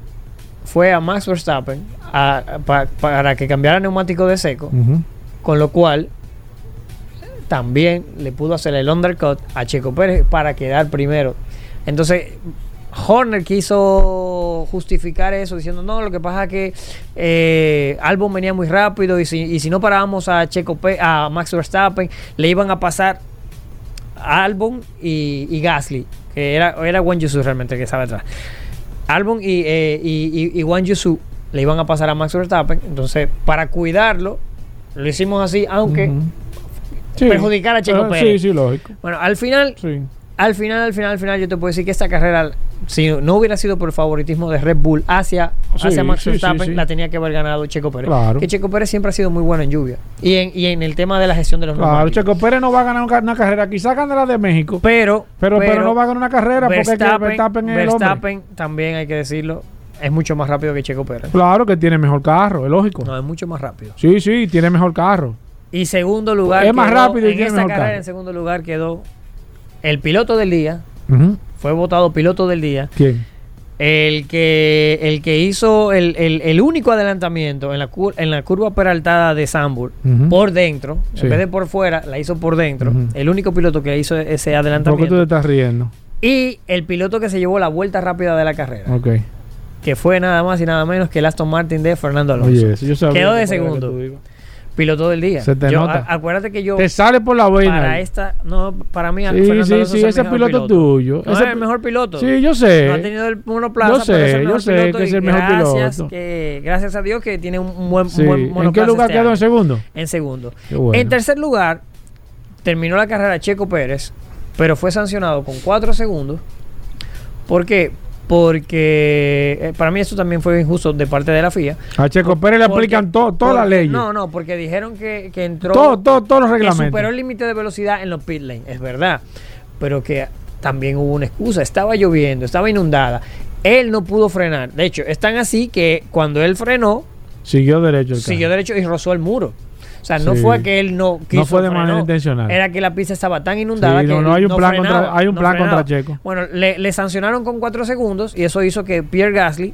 fue a Max Verstappen a- pa- para que cambiara el neumático de seco, Ujú. Con lo cual también le pudo hacer el undercut a Checo Pérez para quedar primero. Entonces, Horner quiso justificar eso diciendo, no, lo que pasa es que eh, Albon venía muy rápido y si, y si no parábamos a Checo Pe- a Max Verstappen, le iban a pasar Albon y, Gasly, que era, era Juan Yusu realmente que estaba atrás. Albon y, eh, y, Yusu le iban a pasar a Max Verstappen, entonces para cuidarlo, lo hicimos así, aunque Ujú. Sí. perjudicar a Checo Ah, Pérez. Sí, sí, lógico. Bueno, al final, Sí. al final, al final, al final, yo te puedo decir que esta carrera, si no hubiera sido por el favoritismo de Red Bull hacia, Sí, hacia Max Verstappen, la tenía que haber ganado Checo Pérez. Claro. Que Checo Pérez siempre ha sido muy bueno en lluvia. Y en, y en el tema de la gestión de los Claro, neumáticos. Checo Pérez no va a ganar una, carrera. Quizá gane la de México. Pero, Pero, pero, no va a ganar una carrera porque es que Verstappen es el. Verstappen, también hay que decirlo, es mucho más rápido que Checo Pérez. Claro que tiene mejor carro, es lógico. No, es mucho más rápido. Sí, sí, tiene mejor carro. Y segundo lugar, Es más quedó- rápido y en tiene mejor carrera, carro. en segundo lugar quedó el piloto del día, fue votado piloto del día, ¿Quién? el que, el que hizo el, el- el único adelantamiento en la, cur- en la curva peraltada de Sambur por dentro, Sí. en vez de por fuera, la hizo por dentro. El único piloto que hizo ese ¿Por qué tú te adelantamiento. estás riendo? Y el piloto que se llevó la vuelta rápida de la carrera, Ok. Que fue nada más y nada menos que el Aston Martin de Fernando Alonso. Oye, eso yo sabía Quedó que de segundo. Piloto del día. Se te Yo- nota. a- acuérdate que yo Te sale por la vaina. para ahí. esta, no, para mí Sí, Fernando sí, Alonso sí, es el ese mejor piloto tuyo. No Ese es el mejor piloto. Sí, yo sé. No ha tenido el monoplaza, Yo sé, pero es el yo sé piloto que es el mejor gracias piloto. Que, gracias a Dios que tiene un, buen, un buen ¿En qué monoplaza lugar este quedó en segundo? En segundo. Bueno. En tercer lugar, terminó la carrera Checo Pérez, pero fue sancionado con cuatro segundos. ¿Por qué? Porque eh, para mí esto también fue injusto de parte de la FIA. A Checo Pérez le aplican to- todas las porque- leyes. No, no, porque dijeron que, que entró. Todo, todo, todos los que reglamentos. superó el límite de velocidad en los pit lane, es verdad. Pero que también hubo una excusa. Estaba lloviendo, estaba inundada. Él no pudo frenar. De hecho, es tan así que cuando él frenó, Siguió derecho el siguió derecho y rozó el muro. O sea, no Sí. fue que él no quiso No fue de manera intencional. Era que la pista estaba tan inundada Sí, que no, no, hay un plan frenaba, contra- hay un no plan frenaba. contra Checo. Bueno, le, le sancionaron con cuatro segundos y eso hizo que Pierre Gasly,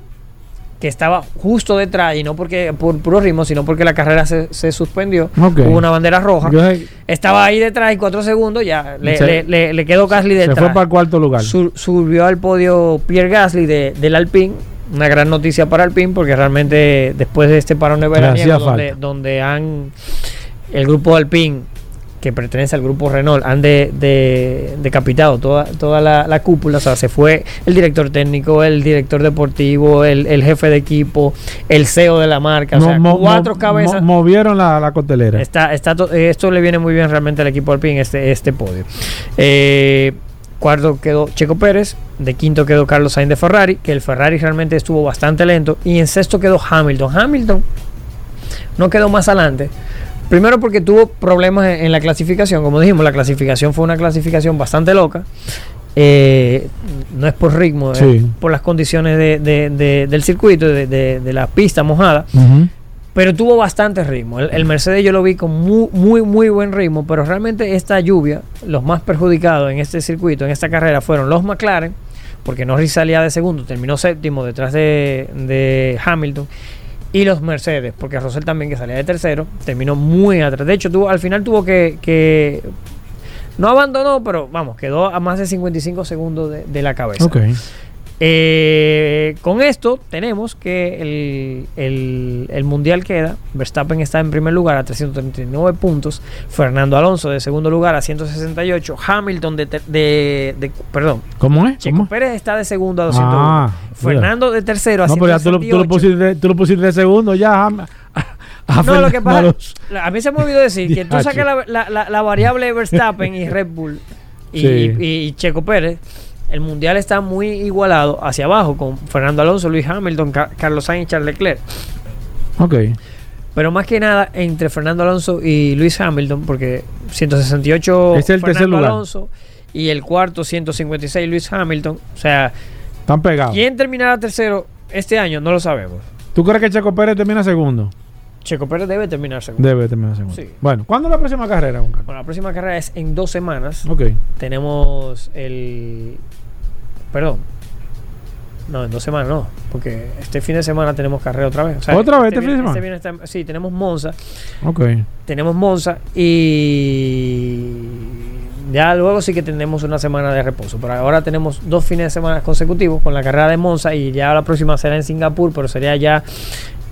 que estaba justo detrás y no porque por puro ritmo, sino porque la carrera se, se suspendió, hubo una bandera roja. Yo Estaba ahí detrás y cuatro segundos ya le, Se- le- le- le quedó Gasly se detrás. fue para el cuarto lugar. Su- subió al podio Pierre Gasly de, del Alpine. Una gran noticia para Alpine porque realmente después de este parón de verano donde, donde han el grupo Alpine que pertenece al grupo Renault han de, de- decapitado toda, toda la, la cúpula, o sea, se fue el director técnico, el director deportivo, el, el jefe de equipo, el CEO de la marca, o sea, Mo- cuatro mo- cabezas. mo- movieron la, la costelera. Está, está to- eh, esto le viene muy bien realmente al equipo Alpine, este, este podio. Eh, cuarto quedó Checo Pérez, de quinto quedó Carlos Sainz de Ferrari, que el Ferrari realmente estuvo bastante lento, y en sexto quedó Hamilton. Hamilton no quedó más adelante. Primero porque tuvo problemas en, la clasificación, como dijimos, la clasificación fue una clasificación bastante loca. Eh, no es por ritmo, es por las condiciones de- de- de- del circuito, de, la pista mojada pero tuvo bastante ritmo. El, el Mercedes yo lo vi con muy, muy, muy buen ritmo, pero realmente esta lluvia, los más perjudicados en este circuito, en esta carrera, fueron los McLaren, porque Norris salía de segundo, terminó séptimo detrás de, Hamilton, y los Mercedes, porque Russell también, que salía de tercero, terminó muy atrás. De hecho, tuvo, al final tuvo que, que- no abandonó, pero vamos, quedó a más de 55 segundos de, la cabeza. Ok. Eh, con esto tenemos que el, el- el mundial queda. Verstappen está en primer lugar a 339 puntos. Fernando Alonso de segundo lugar a 168. Hamilton de, de- de- perdón. ¿Cómo es? Checo ¿Cómo? Pérez está de segundo a 201. Ah, Fernando de tercero a No, pero ya tú lo, tú, lo 168. pusiste, tú lo pusiste de segundo ya. <laughs> A, No, lo que pasa, a mí se me olvidó decir que tú sacas la, la- la- la variable Verstappen y Red Bull y, Sí. y Checo Pérez, el mundial está muy igualado hacia abajo con Fernando Alonso, Luis Hamilton, Ca- Carlos Sainz y Charles Leclerc. Ok. Pero más que nada entre Fernando Alonso y Luis Hamilton, porque 168 Es el tercer Fernando lugar. Alonso y el cuarto 156 Luis Hamilton. O sea, Están pegados. ¿quién terminará tercero este año? No lo sabemos. ¿Tú crees que Checo Pérez termina segundo? Checo Pérez debe terminar segundo. Debe terminar segundo. Sí. Bueno, ¿cuándo es la próxima carrera, Juan Carlos? Bueno, la próxima carrera es en dos semanas. Ok. Tenemos el. Perdón. No, en dos semanas no. Porque este fin de semana tenemos carrera otra vez. O sea, ¿Otra vez este fin de viene- semana? sí, tenemos Monza. Ok. Tenemos Monza y. Ya luego sí que tenemos una semana de reposo. Pero ahora tenemos dos fines de semana consecutivos con la carrera de Monza y ya la próxima será en Singapur, pero sería ya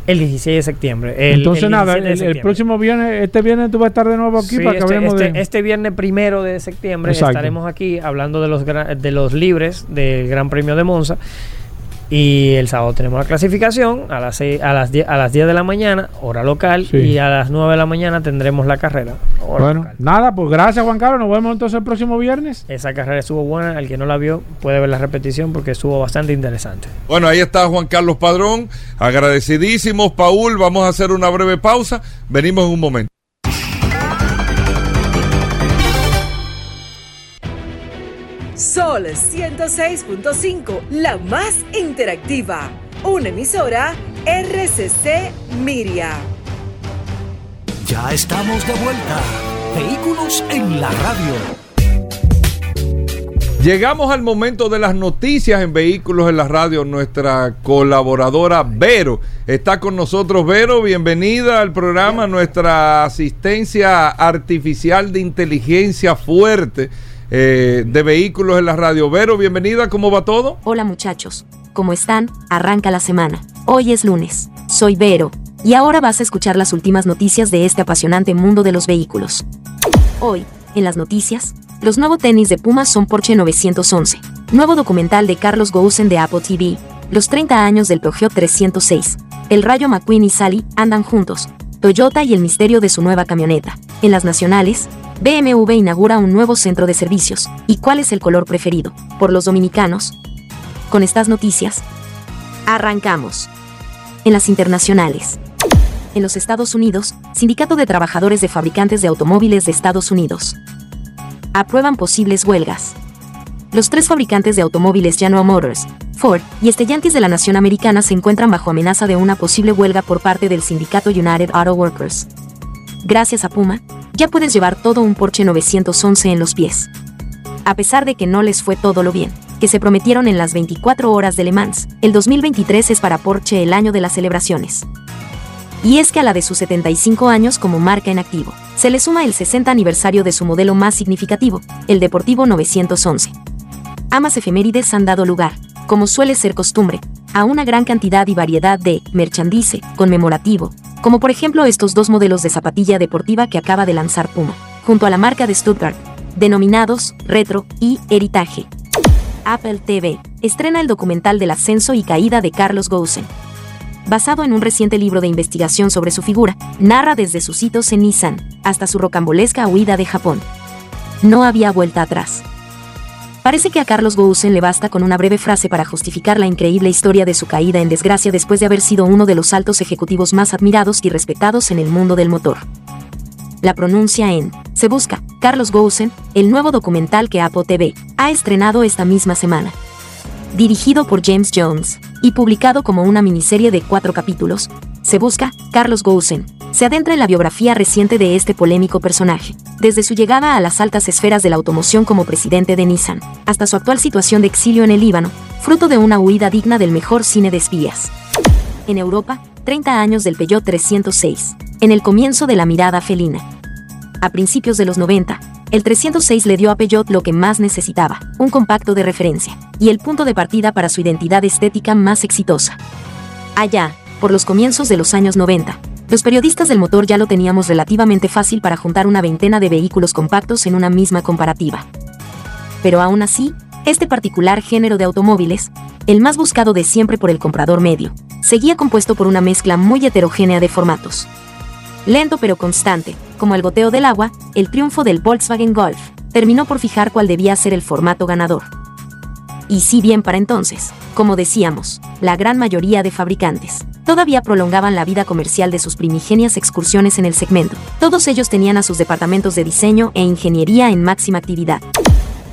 el 16 de septiembre. El- Entonces, el nada, 17 de el, próximo viernes, este viernes tú vas a estar de nuevo aquí Sí, para que este, hablemos este- de. este viernes primero de septiembre Exacto. estaremos aquí hablando de los, de los libres del Gran Premio de Monza. Y el sábado tenemos la clasificación a las, a las, 10, a las 10 de la mañana, hora local, Sí. y a las 9 de la mañana tendremos la carrera. hora Bueno, local. nada, pues gracias Juan Carlos. Nos vemos entonces el próximo viernes. Esa carrera estuvo buena. El que no la vio puede ver la repetición porque estuvo bastante interesante. Bueno, ahí está Juan Carlos Padrón. Agradecidísimos, Paul. Vamos a hacer una breve pausa. Venimos en un momento. Sol 106.5, la más interactiva. Una emisora RCC Miria. Ya estamos de vuelta. Vehículos en la radio. Llegamos al momento de las noticias en Vehículos en la Radio. Nuestra colaboradora Vero está con nosotros. Vero, bienvenida al programa. Nuestra asistencia artificial de inteligencia fuerte eh, de Vehículos en la Radio. Vero, bienvenida. ¿Cómo va todo? Hola muchachos, ¿cómo están? Arranca la semana. Hoy es lunes. Soy Vero. Y ahora vas a escuchar las últimas noticias de este apasionante mundo de los vehículos. Hoy, en las noticias, los nuevos tenis de Puma son Porsche 911. Nuevo documental de Carlos Gousen de Apple TV. Los 30 años del Peugeot 306. El Rayo McQueen y Sally andan juntos. Toyota y el misterio de su nueva camioneta. En las nacionales, BMW inaugura un nuevo centro de servicios. ¿Y cuál es el color preferido? Por los dominicanos, con estas noticias, arrancamos. En las internacionales. En los Estados Unidos, Sindicato de Trabajadores de Fabricantes de Automóviles de Estados Unidos. Aprueban posibles huelgas. Los tres fabricantes de automóviles General Motors, Ford y Stellantis de la nación americana se encuentran bajo amenaza de una posible huelga por parte del sindicato United Auto Workers. Gracias a Puma, ya puedes llevar todo un Porsche 911 en los pies a pesar de que no les fue todo lo bien que se prometieron en las 24 horas de Le Mans, el 2023 es para Porsche el año de las celebraciones. Y es que a la de sus 75 años como marca en activo, se le suma el 60 aniversario de su modelo más significativo, el Deportivo 911. Amas efemérides han dado lugar, como suele ser costumbre, a una gran cantidad y variedad de merchandise conmemorativo, como por ejemplo estos dos modelos de zapatilla deportiva que acaba de lanzar Puma, junto a la marca de Stuttgart, denominados Retro y Heritage. Apple TV estrena el documental del ascenso y caída de Carlos Gousen. Basado en un reciente libro de investigación sobre su figura, narra desde sus hitos en Nissan hasta su rocambolesca huida de Japón. No había vuelta atrás. Parece que a Carlos Gousen le basta con una breve frase para justificar la increíble historia de su caída en desgracia después de haber sido uno de los altos ejecutivos más admirados y respetados en el mundo del motor. La pronuncia en Se Busca, Carlos Gousen, el nuevo documental que Apple TV ha estrenado esta misma semana. Dirigido por James Jones y publicado como una miniserie de cuatro capítulos, Se Busca, Carlos Gousen, se adentra en la biografía reciente de este polémico personaje, desde su llegada a las altas esferas de la automoción como presidente de Nissan, hasta su actual situación de exilio en el Líbano, fruto de una huida digna del mejor cine de espías. En Europa, 30 años del Peugeot 306, en el comienzo de la mirada felina. A principios de los 90, el 306 le dio a Peugeot lo que más necesitaba, un compacto de referencia, y el punto de partida para su identidad estética más exitosa. Allá, por los comienzos de los años 90, los periodistas del motor ya lo teníamos relativamente fácil para juntar una veintena de vehículos compactos en una misma comparativa. Pero aún así, este particular género de automóviles, el más buscado de siempre por el comprador medio, seguía compuesto por una mezcla muy heterogénea de formatos. Lento pero constante, como el goteo del agua, el triunfo del Volkswagen Golf terminó por fijar cuál debía ser el formato ganador. Y si bien para entonces, como decíamos, la gran mayoría de fabricantes todavía prolongaban la vida comercial de sus primigenias excursiones en el segmento, todos ellos tenían a sus departamentos de diseño e ingeniería en máxima actividad.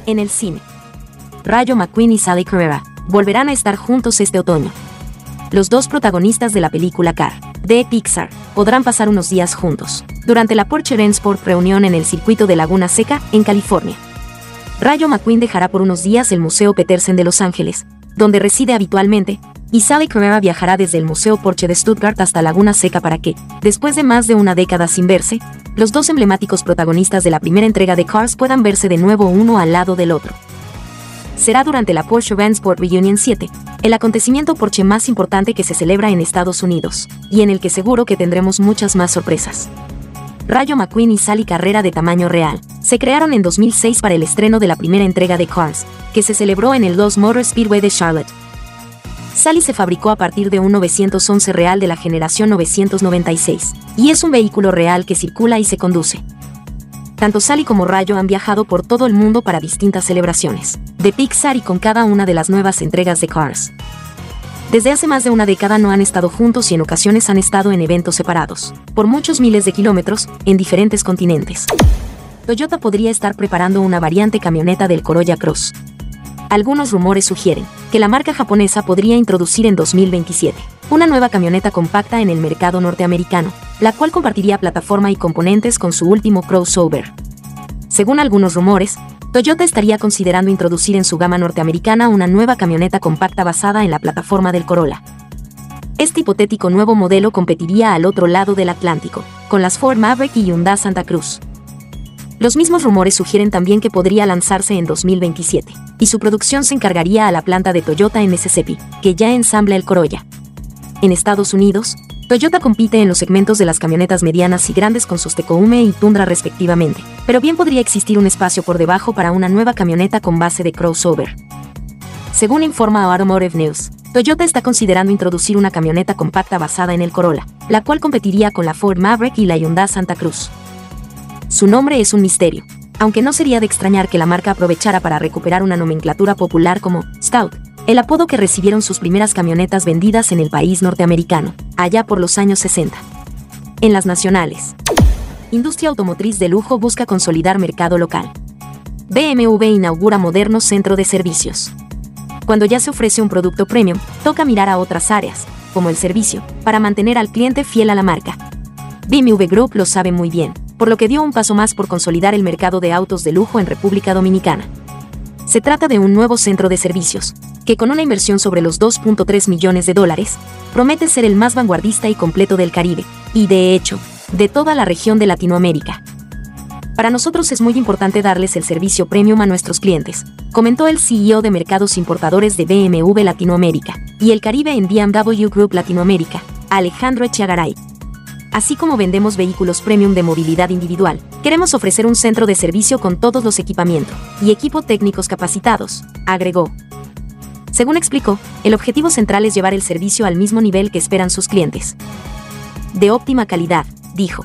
En el cine, Rayo McQueen y Sally Carrera volverán a estar juntos este otoño. Los dos protagonistas de la película Car, de Pixar, podrán pasar unos días juntos, durante la Porsche Rennsport reunión en el circuito de Laguna Seca, en California. Rayo McQueen dejará por unos días el Museo Petersen de Los Ángeles, donde reside habitualmente, y Sally Carrera viajará desde el Museo Porsche de Stuttgart hasta Laguna Seca para que, después de más de una década sin verse, los dos emblemáticos protagonistas de la primera entrega de Cars puedan verse de nuevo uno al lado del otro. Será durante la Porsche Sport Reunion 7, el acontecimiento Porsche más importante que se celebra en Estados Unidos, y en el que seguro que tendremos muchas más sorpresas. Rayo McQueen y Sally Carrera de tamaño real, se crearon en 2006 para el estreno de la primera entrega de Cars, que se celebró en el 2 Motor Speedway de Charlotte. Sally se fabricó a partir de un 911 real de la generación 996, y es un vehículo real que circula y se conduce. Tanto Sally como Rayo han viajado por todo el mundo para distintas celebraciones, de Pixar y con cada una de las nuevas entregas de Cars. Desde hace más de una década no han estado juntos y en ocasiones han estado en eventos separados, por muchos miles de kilómetros, en diferentes continentes. Toyota podría estar preparando una variante camioneta del Corolla Cross. Algunos rumores sugieren que la marca japonesa podría introducir en 2027 una nueva camioneta compacta en el mercado norteamericano, la cual compartiría plataforma y componentes con su último crossover. Según algunos rumores, Toyota estaría considerando introducir en su gama norteamericana una nueva camioneta compacta basada en la plataforma del Corolla. Este hipotético nuevo modelo competiría al otro lado del Atlántico, con las Ford Maverick y Hyundai Santa Cruz. Los mismos rumores sugieren también que podría lanzarse en 2027, y su producción se encargaría a la planta de Toyota en Mississippi, que ya ensambla el Corolla. En Estados Unidos, Toyota compite en los segmentos de las camionetas medianas y grandes con sus Tecoume y Tundra respectivamente, pero bien podría existir un espacio por debajo para una nueva camioneta con base de crossover. Según informa Automotive News, Toyota está considerando introducir una camioneta compacta basada en el Corolla, la cual competiría con la Ford Maverick y la Hyundai Santa Cruz. Su nombre es un misterio, aunque no sería de extrañar que la marca aprovechara para recuperar una nomenclatura popular como Stout, el apodo que recibieron sus primeras camionetas vendidas en el país norteamericano, allá por los años 60. En las nacionales. Industria automotriz de lujo busca consolidar mercado local. BMW inaugura moderno centro de servicios. Cuando ya se ofrece un producto premium, toca mirar a otras áreas, como el servicio, para mantener al cliente fiel a la marca. BMW Group lo sabe muy bien, por lo que dio un paso más por consolidar el mercado de autos de lujo en República Dominicana. Se trata de un nuevo centro de servicios, que con una inversión sobre los 2.3 millones de dólares, promete ser el más vanguardista y completo del Caribe, y de hecho, de toda la región de Latinoamérica. Para nosotros es muy importante darles el servicio premium a nuestros clientes, comentó el CEO de mercados importadores de BMW Latinoamérica y el Caribe en BMW Group Latinoamérica, Alejandro Echeagaray así como vendemos vehículos premium de movilidad individual, queremos ofrecer un centro de servicio con todos los equipamientos y equipo técnicos capacitados, agregó. Según explicó, el objetivo central es llevar el servicio al mismo nivel que esperan sus clientes. De óptima calidad, dijo.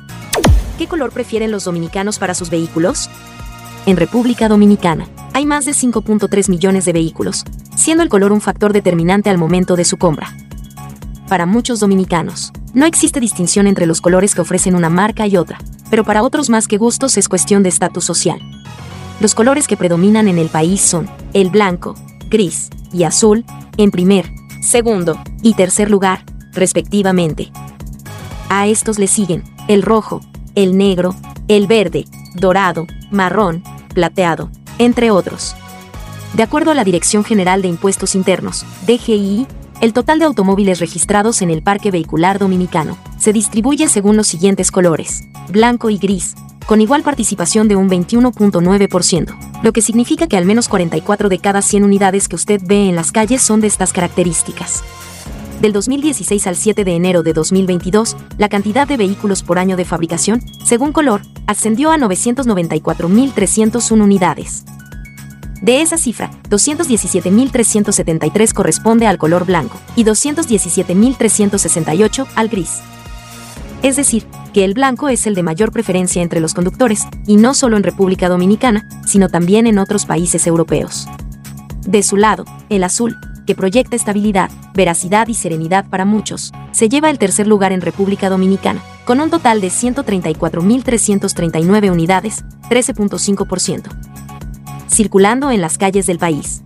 ¿Qué color prefieren los dominicanos para sus vehículos? En República Dominicana, hay más de 5.3 millones de vehículos, siendo el color un factor determinante al momento de su compra. Para muchos dominicanos, no existe distinción entre los colores que ofrecen una marca y otra, pero para otros más que gustos es cuestión de estatus social. Los colores que predominan en el país son el blanco, gris y azul, en primer, segundo y tercer lugar, respectivamente. A estos le siguen el rojo, el negro, el verde, dorado, marrón, plateado, entre otros. De acuerdo a la Dirección General de Impuestos Internos, DGI, el total de automóviles registrados en el parque vehicular dominicano se distribuye según los siguientes colores, blanco y gris, con igual participación de un 21.9%, lo que significa que al menos 44 de cada 100 unidades que usted ve en las calles son de estas características. Del 2016 al 7 de enero de 2022, la cantidad de vehículos por año de fabricación, según color, ascendió a 994.301 unidades. De esa cifra, 217.373 corresponde al color blanco y 217.368 al gris. Es decir, que el blanco es el de mayor preferencia entre los conductores, y no solo en República Dominicana, sino también en otros países europeos. De su lado, el azul, que proyecta estabilidad, veracidad y serenidad para muchos, se lleva el tercer lugar en República Dominicana, con un total de 134.339 unidades, 13.5% circulando en las calles del país.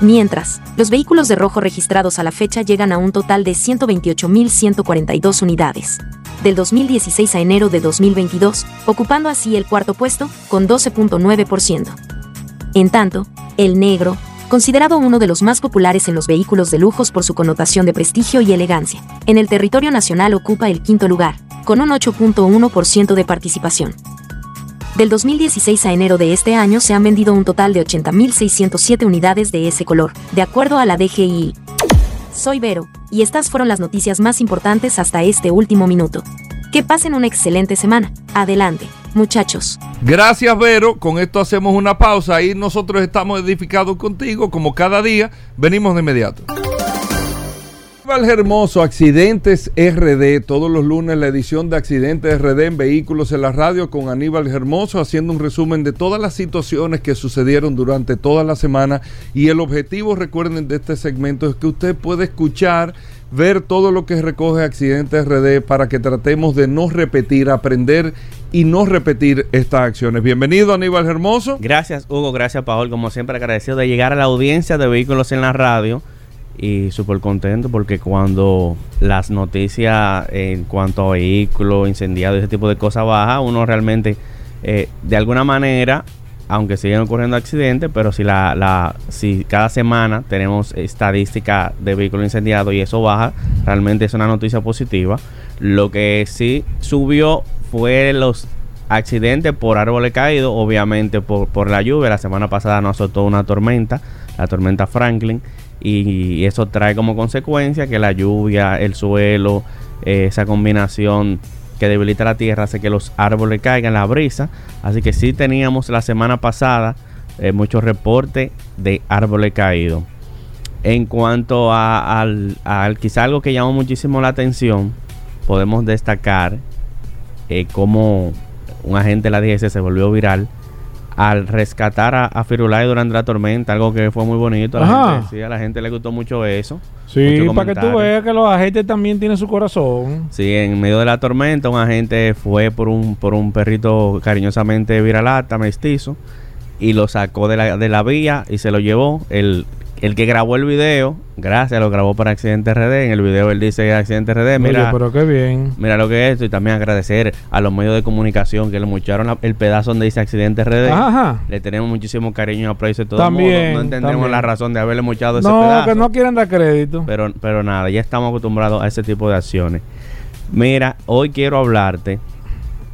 Mientras, los vehículos de rojo registrados a la fecha llegan a un total de 128.142 unidades. Del 2016 a enero de 2022, ocupando así el cuarto puesto, con 12.9%. En tanto, el negro, considerado uno de los más populares en los vehículos de lujos por su connotación de prestigio y elegancia, en el territorio nacional ocupa el quinto lugar, con un 8.1% de participación. Del 2016 a enero de este año se han vendido un total de 80.607 unidades de ese color, de acuerdo a la DGI. Soy Vero, y estas fueron las noticias más importantes hasta este último minuto. Que pasen una excelente semana. Adelante, muchachos. Gracias, Vero. Con esto hacemos una pausa y nosotros estamos edificados contigo, como cada día. Venimos de inmediato. Aníbal Hermoso, Accidentes RD, todos los lunes la edición de Accidentes RD en Vehículos en la Radio con Aníbal Hermoso haciendo un resumen de todas las situaciones que sucedieron durante toda la semana. Y el objetivo, recuerden, de este segmento es que usted puede escuchar, ver todo lo que recoge Accidentes RD para que tratemos de no repetir, aprender y no repetir estas acciones. Bienvenido Aníbal Hermoso. Gracias Hugo, gracias Paul, como siempre agradecido de llegar a la audiencia de Vehículos en la Radio y súper contento porque cuando las noticias en cuanto a vehículos, incendiados, ese tipo de cosas baja, uno realmente eh, de alguna manera, aunque siguen ocurriendo accidentes, pero si la, la si cada semana tenemos estadística de vehículos incendiados y eso baja, realmente es una noticia positiva. Lo que sí subió fue los accidentes por árboles caídos, obviamente por, por la lluvia. La semana pasada nos azotó una tormenta, la tormenta Franklin y eso trae como consecuencia que la lluvia, el suelo, eh, esa combinación que debilita la tierra hace que los árboles caigan, la brisa. Así que sí teníamos la semana pasada eh, muchos reportes de árboles caídos. En cuanto a, al, quizá algo que llamó muchísimo la atención, podemos destacar eh, cómo un agente de la DGC se volvió viral al rescatar a, a Firulai durante la tormenta, algo que fue muy bonito. A la, gente, sí, a la gente le gustó mucho eso. Sí, para que tú veas que los agentes también tienen su corazón. Sí, en medio de la tormenta, un agente fue por un, por un perrito cariñosamente viralata, mestizo, y lo sacó de la, de la vía y se lo llevó. El, el que grabó el video, gracias, lo grabó para Accidente RD. En el video él dice Accidente RD, mira, Oye, pero qué bien. mira lo que es esto. Y también agradecer a los medios de comunicación que le mucharon la- el pedazo donde dice Accidente RD. Ajá. Le tenemos muchísimo cariño y aprecio de todo También, No entendemos también. la razón de haberle muchado ese No, pedazo. que no quieren dar crédito. Pero, pero nada, ya estamos acostumbrados a ese tipo de acciones. Mira, hoy quiero hablarte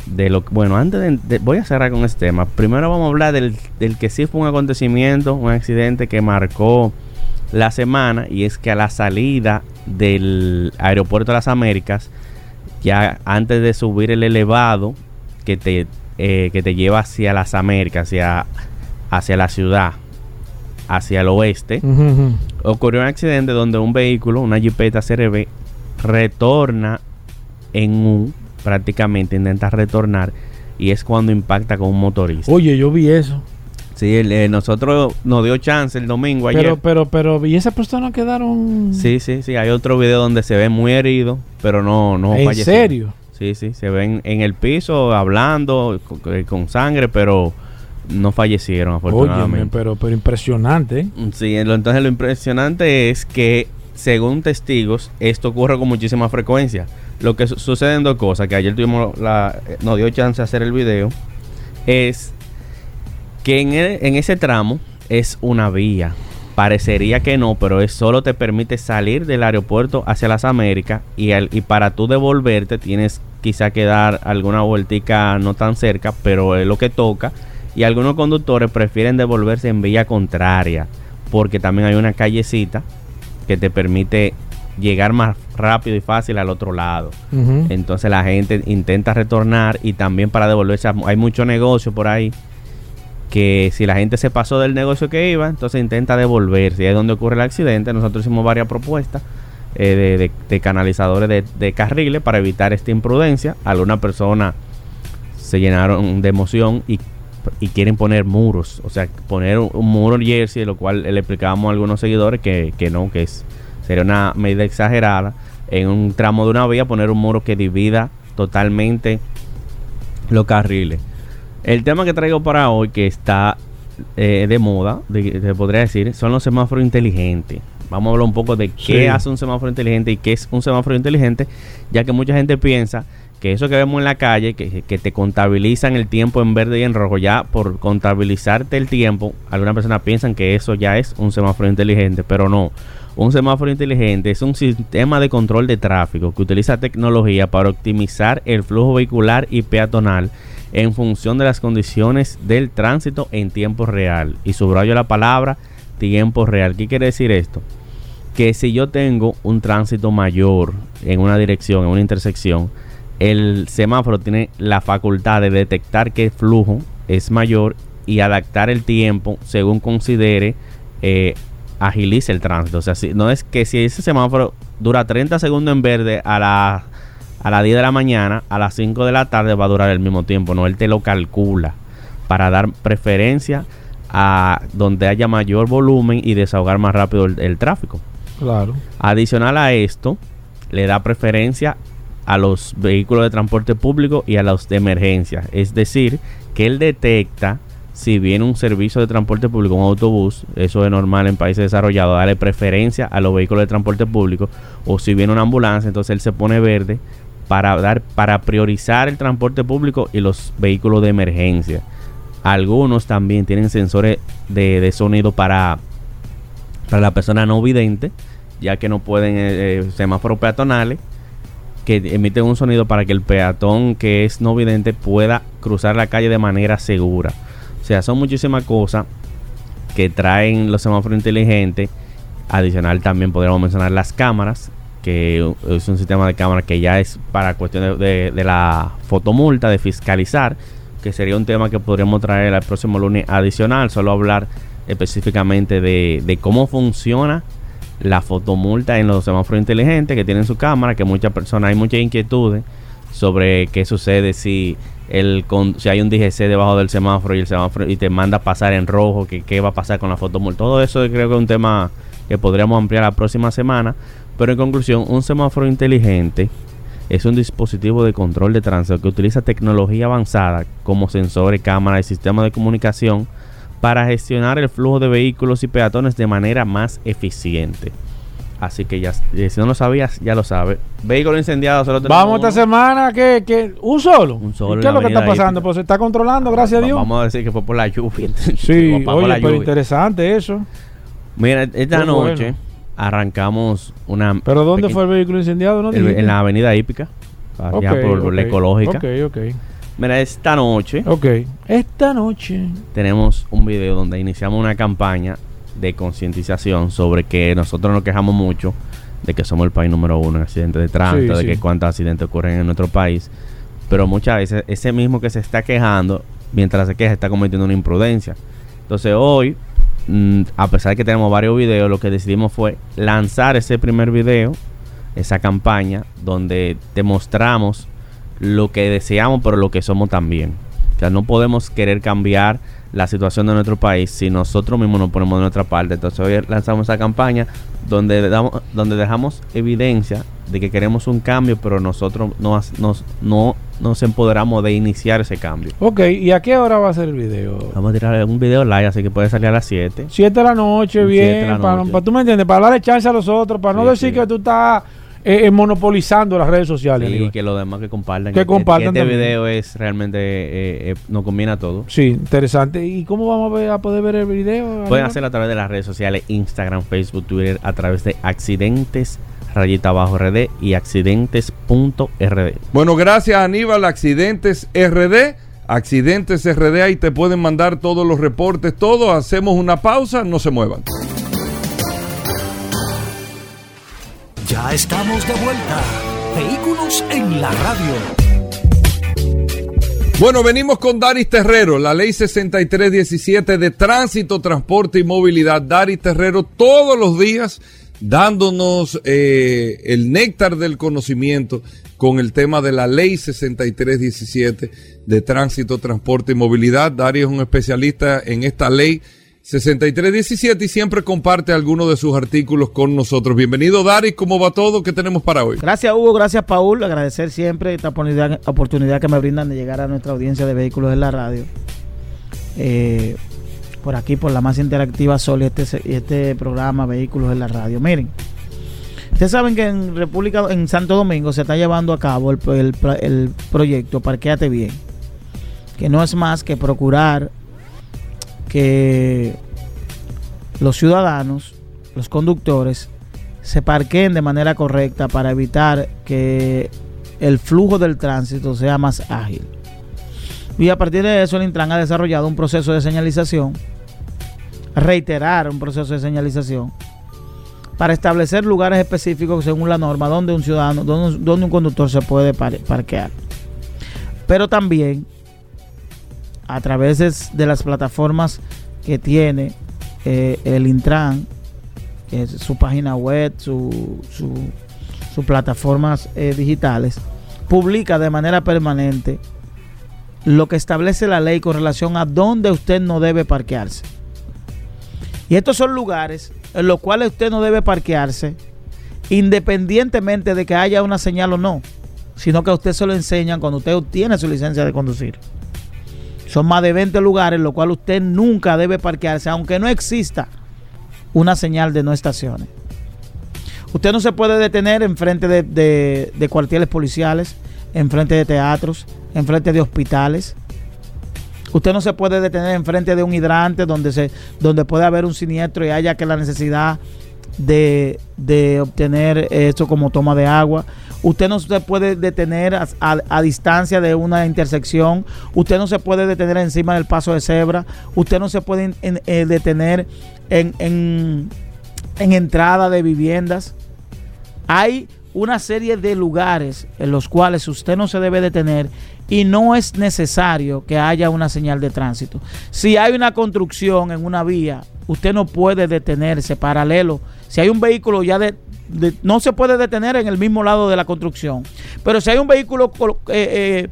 de lo bueno, antes de, de- voy a cerrar con este tema. Primero vamos a hablar del, del que sí fue un acontecimiento, un accidente que marcó la semana y es que a la salida del aeropuerto de las Américas, ya antes de subir el elevado que te, eh, que te lleva hacia las Américas, hacia, hacia la ciudad, hacia el oeste, ocurrió un accidente donde un vehículo, una Jeepeta CRV, retorna en un, prácticamente intenta retornar y es cuando impacta con un motorista. Oye, yo vi eso. Sí, el, eh, nosotros nos dio chance el domingo ayer. Pero, pero, pero, ¿y esas personas quedaron? sí, sí, sí, hay otro video donde se ve muy herido, pero no, no ¿En fallecieron. serio? Sí, sí, se ven en el piso hablando con, con sangre, pero no fallecieron Oye, afortunadamente. pero, pero impresionante. ¿eh? Sí, lo- entonces lo impresionante es que, según testigos, esto ocurre con muchísima frecuencia. Lo que su- sucede en dos cosas, que ayer tuvimos eh, nos dio chance de hacer el video, es que en, ese tramo es una vía. Parecería que no, pero es solo te permite salir del aeropuerto hacia las Américas y, y para tú devolverte tienes quizá que dar alguna vueltica no tan cerca, pero es lo que toca. Y algunos conductores prefieren devolverse en vía contraria, porque también hay una callecita que te permite llegar más rápido y fácil al otro lado. Entonces la gente intenta retornar y también para devolverse. Hay mucho negocio por ahí que si la gente se pasó del negocio que iba, entonces intenta devolverse. Y ahí es donde ocurre el accidente. Nosotros hicimos varias propuestas eh, de, de- de canalizadores de, de carriles para evitar esta imprudencia. Algunas personas se llenaron de emoción y, y quieren poner muros. O sea, poner un, un muro jersey, lo cual le explicábamos a algunos seguidores que, que no, que es, sería una medida exagerada. En un tramo de una vía poner un muro que divida totalmente los carriles. El tema que traigo para hoy, que está eh, de moda, te podría decir, son los semáforos inteligentes. Vamos a hablar un poco de qué Sí. hace un semáforo inteligente y qué es un semáforo inteligente, ya que mucha gente piensa que eso que vemos en la calle, que, que te contabilizan el tiempo en verde y en rojo, ya por contabilizarte el tiempo, algunas personas piensan que eso ya es un semáforo inteligente, pero no. Un semáforo inteligente es un sistema de control de tráfico que utiliza tecnología para optimizar el flujo vehicular y peatonal en función de las condiciones del tránsito en tiempo real. Y subrayo la palabra tiempo real. ¿Qué quiere decir esto? Que si yo tengo un tránsito mayor en una dirección, en una intersección, el semáforo tiene la facultad de detectar qué flujo es mayor y adaptar el tiempo según considere eh, agilice el tránsito. O sea, si, no es que si ese semáforo dura 30 segundos en verde a la a las 10 de la mañana, a las 5 de la tarde va a durar el mismo tiempo. No, él te lo calcula para dar preferencia a donde haya mayor volumen y desahogar más rápido el, el tráfico. Claro. Adicional a esto, le da preferencia a los vehículos de transporte público y a los de emergencia. Es decir, que él detecta si viene un servicio de transporte público, un autobús, eso es normal en países desarrollados, darle preferencia a los vehículos de transporte público, o si viene una ambulancia, entonces él se pone verde para dar para priorizar el transporte público y los vehículos de emergencia. Algunos también tienen sensores de, sonido para, para la persona no vidente, ya que no pueden eh, eh, semáforos peatonales que emiten un sonido para que el peatón que es no vidente pueda cruzar la calle de manera segura. O sea, son muchísimas cosas que traen los semáforos inteligentes. Adicional también podríamos mencionar las cámaras, que es un sistema de cámara que ya es para cuestión de, la fotomulta, de fiscalizar, que sería un tema que podríamos traer el próximo lunes adicional, solo hablar específicamente de cómo funciona la fotomulta en los semáforos inteligentes que tienen su cámara, que muchas personas, hay muchas inquietudes sobre qué sucede si el con, si hay un DGC debajo del semáforo y el semáforo y te manda a pasar en rojo, que qué va a pasar con la fotomulta. Todo eso creo que es un tema que podríamos ampliar la próxima semana, pero en conclusión, un semáforo inteligente es un dispositivo de control de tránsito que utiliza tecnología avanzada como sensores, cámaras y sistemas de comunicación para gestionar el flujo de vehículos y peatones de manera más eficiente. Así que ya, eh, si no lo sabías, ya lo sabes. Vehículo incendiado, solo Vamos esta semana, que ¿qué? ¿Un solo? Un solo ¿Y en ¿Qué es lo que está pasando? Pues se está controlando, gracias a Dios. Vamos a decir que fue por la lluvia. <laughs> Sí, oye, la pero lluvia. interesante eso. Mira, esta noche bueno. arrancamos una. ¿Pero dónde fue el vehículo incendiado? ¿No el- en la avenida hípica. Allá Ok, por la ecológica. Ok, ok. Mira, esta noche Ok. Esta noche. tenemos un video donde iniciamos una campaña de concientización sobre que nosotros nos quejamos mucho de que somos el país número uno en accidentes de tránsito, Sí, de sí. que cuántos accidentes ocurren en nuestro país. Pero muchas veces ese mismo que se está quejando, mientras se queja, está cometiendo una imprudencia. Entonces hoy, mm, a pesar de que tenemos varios videos, lo que decidimos fue lanzar ese primer video, esa campaña, donde demostramos lo que deseamos, pero lo que somos también. O sea, no podemos querer cambiar la situación de nuestro país si nosotros mismos nos ponemos de nuestra parte. Entonces hoy lanzamos esa campaña donde, damos, donde dejamos evidencia de que queremos un cambio, pero nosotros no, nos, no nos empoderamos de iniciar ese cambio. Ok, ¿y a qué hora va a ser el video? Vamos a tirar un video live, así que puede salir a las 7. 7 de la noche, bien. de la para, noche. para- tú me entiendes, para darle chance a los otros, para no decir sí. que tú estás eh, eh, monopolizando las redes sociales. Y que los demás que compartan. Que compartan este también. video es realmente, eh, eh, nos combina todo. Sí, interesante. ¿Y cómo vamos a, ver- a poder ver el video? Pueden hacerlo a través de las redes sociales, Instagram, Facebook, Twitter, a través de accidentes, rayita abajo RD y accidentes.rd. Bueno, gracias Aníbal, Accidentes RD. Accidentes RD, ahí te pueden mandar todos los reportes, todo. Hacemos una pausa, no se muevan. Ya estamos de vuelta. Vehículos en la radio. Bueno, venimos con Daris Terrero, la ley 6317 de tránsito, transporte y movilidad. Daris Terrero todos los días dándonos eh, el néctar del conocimiento con el tema de la ley 6317 de tránsito, transporte y movilidad. Daris es un especialista en esta ley 6317 y siempre comparte algunos de sus artículos con nosotros. Bienvenido Daris, ¿cómo va todo? ¿Qué tenemos para hoy? Gracias Hugo, gracias Paul, agradecer siempre esta oportunidad, que me brindan de llegar a nuestra audiencia de vehículos en la radio. Eh, por aquí, por la más interactiva Sol y este, este programa Vehículos en la radio. Miren, ustedes saben que en República, en Santo Domingo se está llevando a cabo el, el- el proyecto Parquéate Bien, que no es más que procurar que los ciudadanos, los conductores, se parqueen de manera correcta para evitar que el flujo del tránsito sea más ágil. Y a partir de eso, el Intran ha desarrollado un proceso de señalización, reiterar un proceso de señalización, para establecer lugares específicos según la norma donde un ciudadano, donde, un conductor se puede par- parquear. Pero también a través de, las plataformas que tiene eh, el Intran, su página web, su, su, sus plataformas eh, digitales, publica de manera permanente lo que establece la ley con relación a dónde usted no debe parquearse. Y estos son lugares en los cuales usted no debe parquearse independientemente de que haya una señal o no, sino que a usted se lo enseñan cuando usted obtiene su licencia de conducir. Son más de 20 lugares en los cuales usted nunca debe parquearse, aunque no exista una señal de no estaciones. Usted no se puede detener en frente de cuarteles policiales, en frente de teatros, en frente de hospitales. Usted no se puede detener en frente de un hidrante donde, se, donde puede haber un siniestro y haya que la necesidad de, de obtener esto como toma de agua. Usted no se puede detener a, distancia de una intersección. Usted no se puede detener encima del paso de cebra. Usted no se puede en- en- eh, detener en, en- en entrada de viviendas. Hay una serie de lugares en los cuales usted no se debe detener y no es necesario que haya una señal de tránsito. Si hay una construcción en una vía, usted no puede detenerse paralelo. Si hay un vehículo ya de, no se puede detener en el mismo lado de la construcción. Pero si hay un vehículo eh,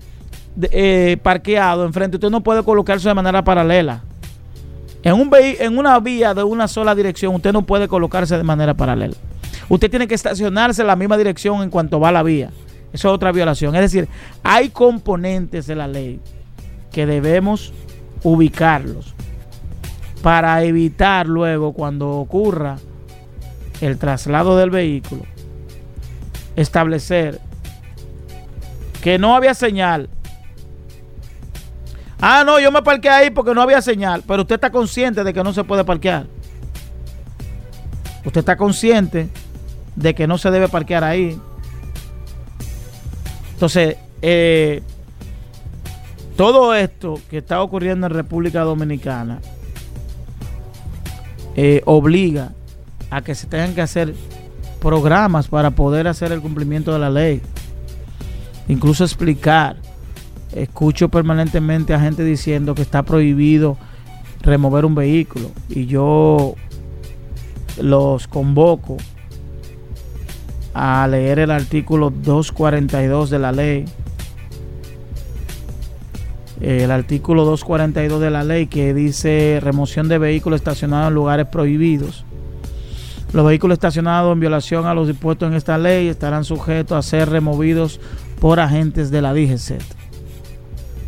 eh, eh, parqueado enfrente, usted no puede colocarse de manera paralela. En, un en una vía de una sola dirección, usted no puede colocarse de manera paralela. Usted tiene que estacionarse en la misma dirección en cuanto va la vía. Eso es otra violación. Es decir, hay componentes de la ley que debemos ubicarlos para evitar luego cuando ocurra el traslado del vehículo, establecer que no había señal. Ah, no, yo me parqué ahí porque no había señal, pero usted está consciente de que no se puede parquear. Usted está consciente de que no se debe parquear ahí. Entonces, eh, todo esto que está ocurriendo en República Dominicana eh, obliga a que se tengan que hacer programas para poder hacer el cumplimiento de la ley. Incluso explicar. Escucho permanentemente a gente diciendo que está prohibido remover un vehículo. Y yo los convoco a leer el artículo 242 de la ley. El artículo 242 de la ley que dice remoción de vehículos estacionados en lugares prohibidos. Los vehículos estacionados en violación a los dispuestos en esta ley estarán sujetos a ser removidos por agentes de la DGCET.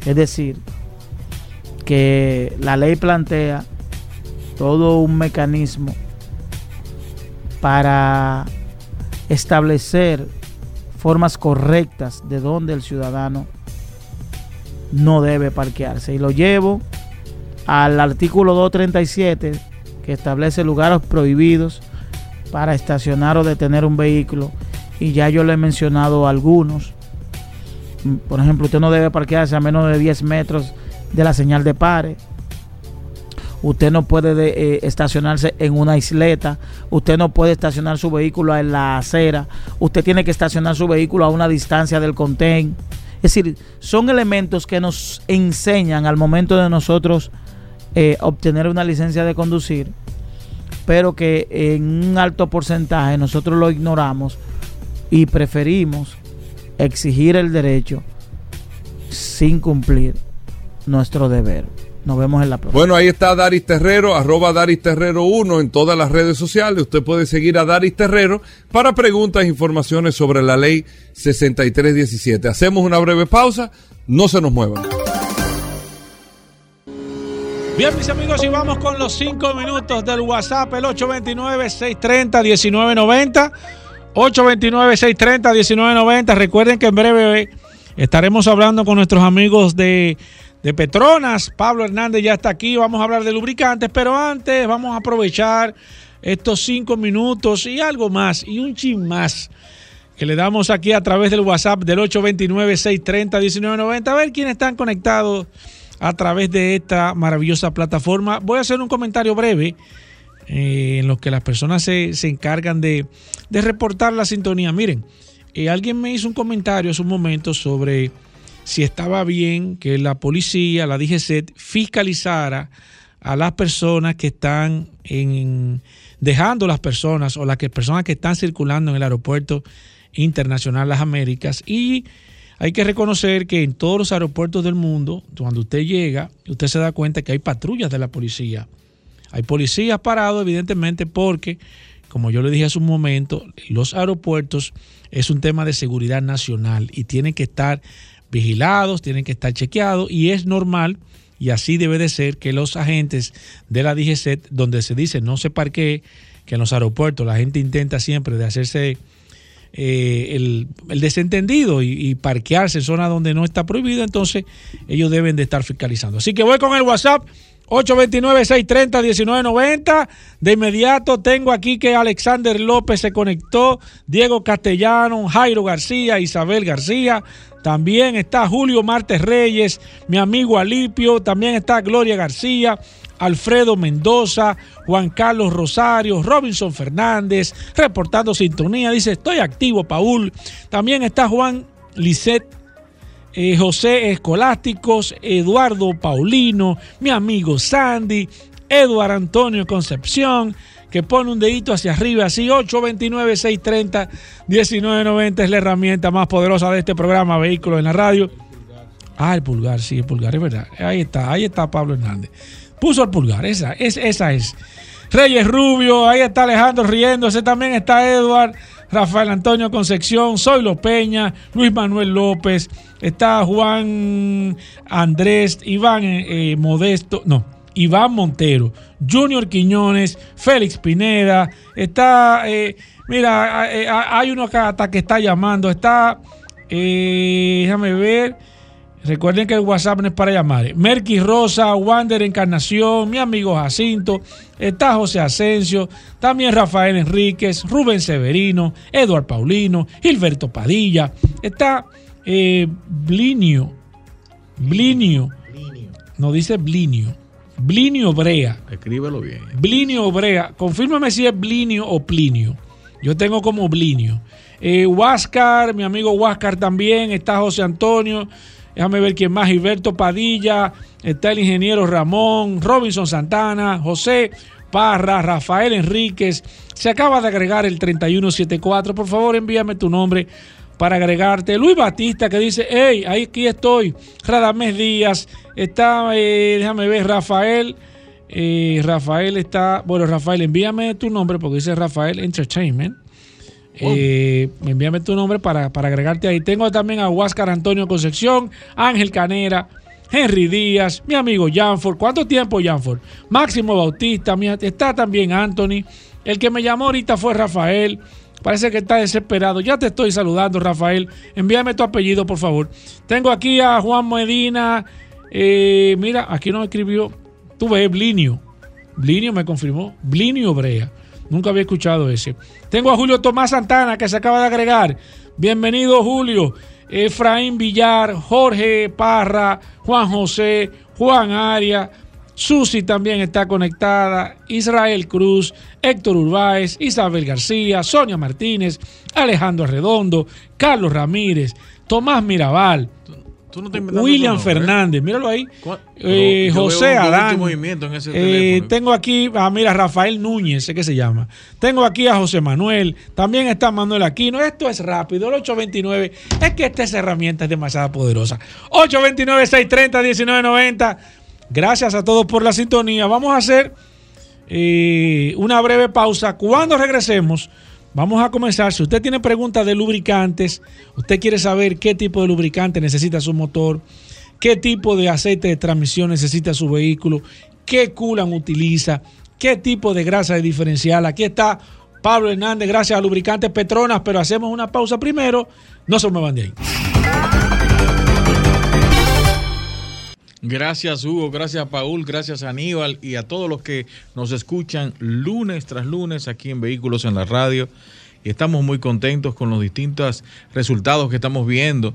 Es decir, que la ley plantea todo un mecanismo para establecer formas correctas de donde el ciudadano no debe parquearse. Y lo llevo al artículo 237 que establece lugares prohibidos para estacionar o detener un vehículo. Y ya yo le he mencionado algunos. Por ejemplo, usted no debe parquearse a menos de 10 metros de la señal de pare. Usted no puede de- eh, estacionarse en una isleta. Usted no puede estacionar su vehículo en la acera. Usted tiene que estacionar su vehículo a una distancia del contén. Es decir, son elementos que nos enseñan al momento de nosotros eh, obtener una licencia de conducir, pero que en un alto porcentaje nosotros lo ignoramos y preferimos exigir el derecho sin cumplir nuestro deber. Nos vemos en la próxima. Bueno, ahí está Daris Terrero, arroba Daris Terrero 1 en todas las redes sociales. Usted puede seguir a Daris Terrero para preguntas e informaciones sobre la ley 6317. Hacemos una breve pausa, no se nos muevan. Bien, mis amigos, y vamos con los cinco minutos del WhatsApp, el 829-630-1990. 829-630-1990. Recuerden que en breve estaremos hablando con nuestros amigos de, de Petronas. Pablo Hernández ya está aquí. Vamos a hablar de lubricantes, pero antes vamos a aprovechar estos cinco minutos y algo más, y un chin más, que le damos aquí a través del WhatsApp del 829-630-1990. A ver quiénes están conectados a través de esta maravillosa plataforma. Voy a hacer un comentario breve eh, en lo que las personas se, se encargan de, de reportar la sintonía. Miren, eh, alguien me hizo un comentario hace un momento sobre si estaba bien que la policía, la DGCET, fiscalizara a las personas que están en, dejando las personas o las personas que están circulando en el aeropuerto internacional Las Américas y hay que reconocer que en todos los aeropuertos del mundo, cuando usted llega, usted se da cuenta que hay patrullas de la policía. Hay policías parados, evidentemente, porque, como yo le dije hace un momento, los aeropuertos es un tema de seguridad nacional y tienen que estar vigilados, tienen que estar chequeados y es normal y así debe de ser que los agentes de la DGCET, donde se dice no se parquee, que en los aeropuertos la gente intenta siempre de hacerse eh, el, desentendido y, y, parquearse en zonas donde no está prohibido, entonces ellos deben de estar fiscalizando. Así que voy con el WhatsApp 829-630-1990. De inmediato tengo aquí que Alexander López se conectó, Diego Castellano, Jairo García, Isabel García. También está Julio Martes Reyes, mi amigo Alipio. También está Gloria García. Alfredo Mendoza, Juan Carlos Rosario, Robinson Fernández, reportando sintonía. Dice, estoy activo, Paul. También está Juan Lisset eh, José Escolásticos, Eduardo Paulino, mi amigo Sandy, Eduardo Antonio Concepción, que pone un dedito hacia arriba, así 829-630-1990 es la herramienta más poderosa de este programa Vehículos en la Radio. Ah, el pulgar, sí, el pulgar, es verdad. Ahí está, ahí está Pablo Hernández. Puso el pulgar, esa es. Esa es. Reyes Rubio, ahí está Alejandro riéndose, también está Eduard. Rafael Antonio Concepción, Zoilo Peña, Luis Manuel López, está Juan Andrés, Iván eh, Modesto, no, Iván Montero, Junior Quiñones, Félix Pineda, está, eh, mira, eh, hay uno hasta que está llamando, está, déjame ver. Recuerden que el WhatsApp no es para llamar. Merky Rosa, Wander Encarnación, mi amigo Jacinto, está José Asensio, también Rafael Enríquez, Rubén Severino, Eduard Paulino, Gilberto Padilla, está eh, Blinio, Blinio, no dice Blinio, Blinio Brea. Escríbelo bien. Blinio Brea, confírmame si es Blinio o Plinio. Yo tengo como Blinio. Eh, Huáscar, mi amigo Huáscar también, está José Antonio. Déjame ver quién más. Gilberto Padilla, está el ingeniero Ramón, Robinson Santana, José Parra, Rafael Enríquez. Se acaba de agregar el 3174. Por favor, envíame tu nombre para agregarte. Luis Batista que dice, hey, aquí estoy. Radamés Díaz. Está, eh, déjame ver, Rafael. Eh, Rafael está, bueno, Rafael, envíame tu nombre porque dice Rafael Entertainment. Envíame tu nombre para, para, agregarte ahí. Tengo también a Huáscar Antonio Concepción, Ángel Canera, Henry Díaz, mi amigo Janford. ¿Cuánto tiempo, Janford? Máximo Bautista, está también Anthony. El que me llamó ahorita fue Rafael. Parece que está desesperado. Ya te estoy saludando, Rafael. Envíame tu apellido, por favor. Tengo aquí a Juan Medina. Eh, mira, aquí nos escribió. Tú ves, Blinio. Blinio me confirmó. Blinio Brea. Nunca había escuchado ese. Tengo a Julio Tomás Santana que se acaba de agregar. Bienvenido, Julio. Efraín Villar, Jorge Parra, Juan José, Juan Aria. Susi también está conectada. Israel Cruz, Héctor Urbáez, Isabel García, Sonia Martínez, Alejandro Redondo, Carlos Ramírez, Tomás Mirabal. No William Fernández, míralo ahí. Eh, José Adán. Eh, tengo aquí, ah, mira, Rafael Núñez, sé que se llama. Tengo aquí a José Manuel. También está Manuel Aquino. Esto es rápido. El 829. Es que esta herramienta es demasiado poderosa. 829-630-1990. Gracias a todos por la sintonía. Vamos a hacer eh, una breve pausa. Cuando regresemos. Vamos a comenzar. Si usted tiene preguntas de lubricantes, usted quiere saber qué tipo de lubricante necesita su motor, qué tipo de aceite de transmisión necesita su vehículo, qué culan utiliza, qué tipo de grasa de diferencial. Aquí está Pablo Hernández, gracias a Lubricantes Petronas, pero hacemos una pausa primero. No se me van de ahí. Gracias Hugo, gracias Paul, gracias Aníbal. Y a todos los que nos escuchan lunes tras lunes aquí en Vehículos en la Radio. Y estamos muy contentos con los distintos resultados que estamos viendo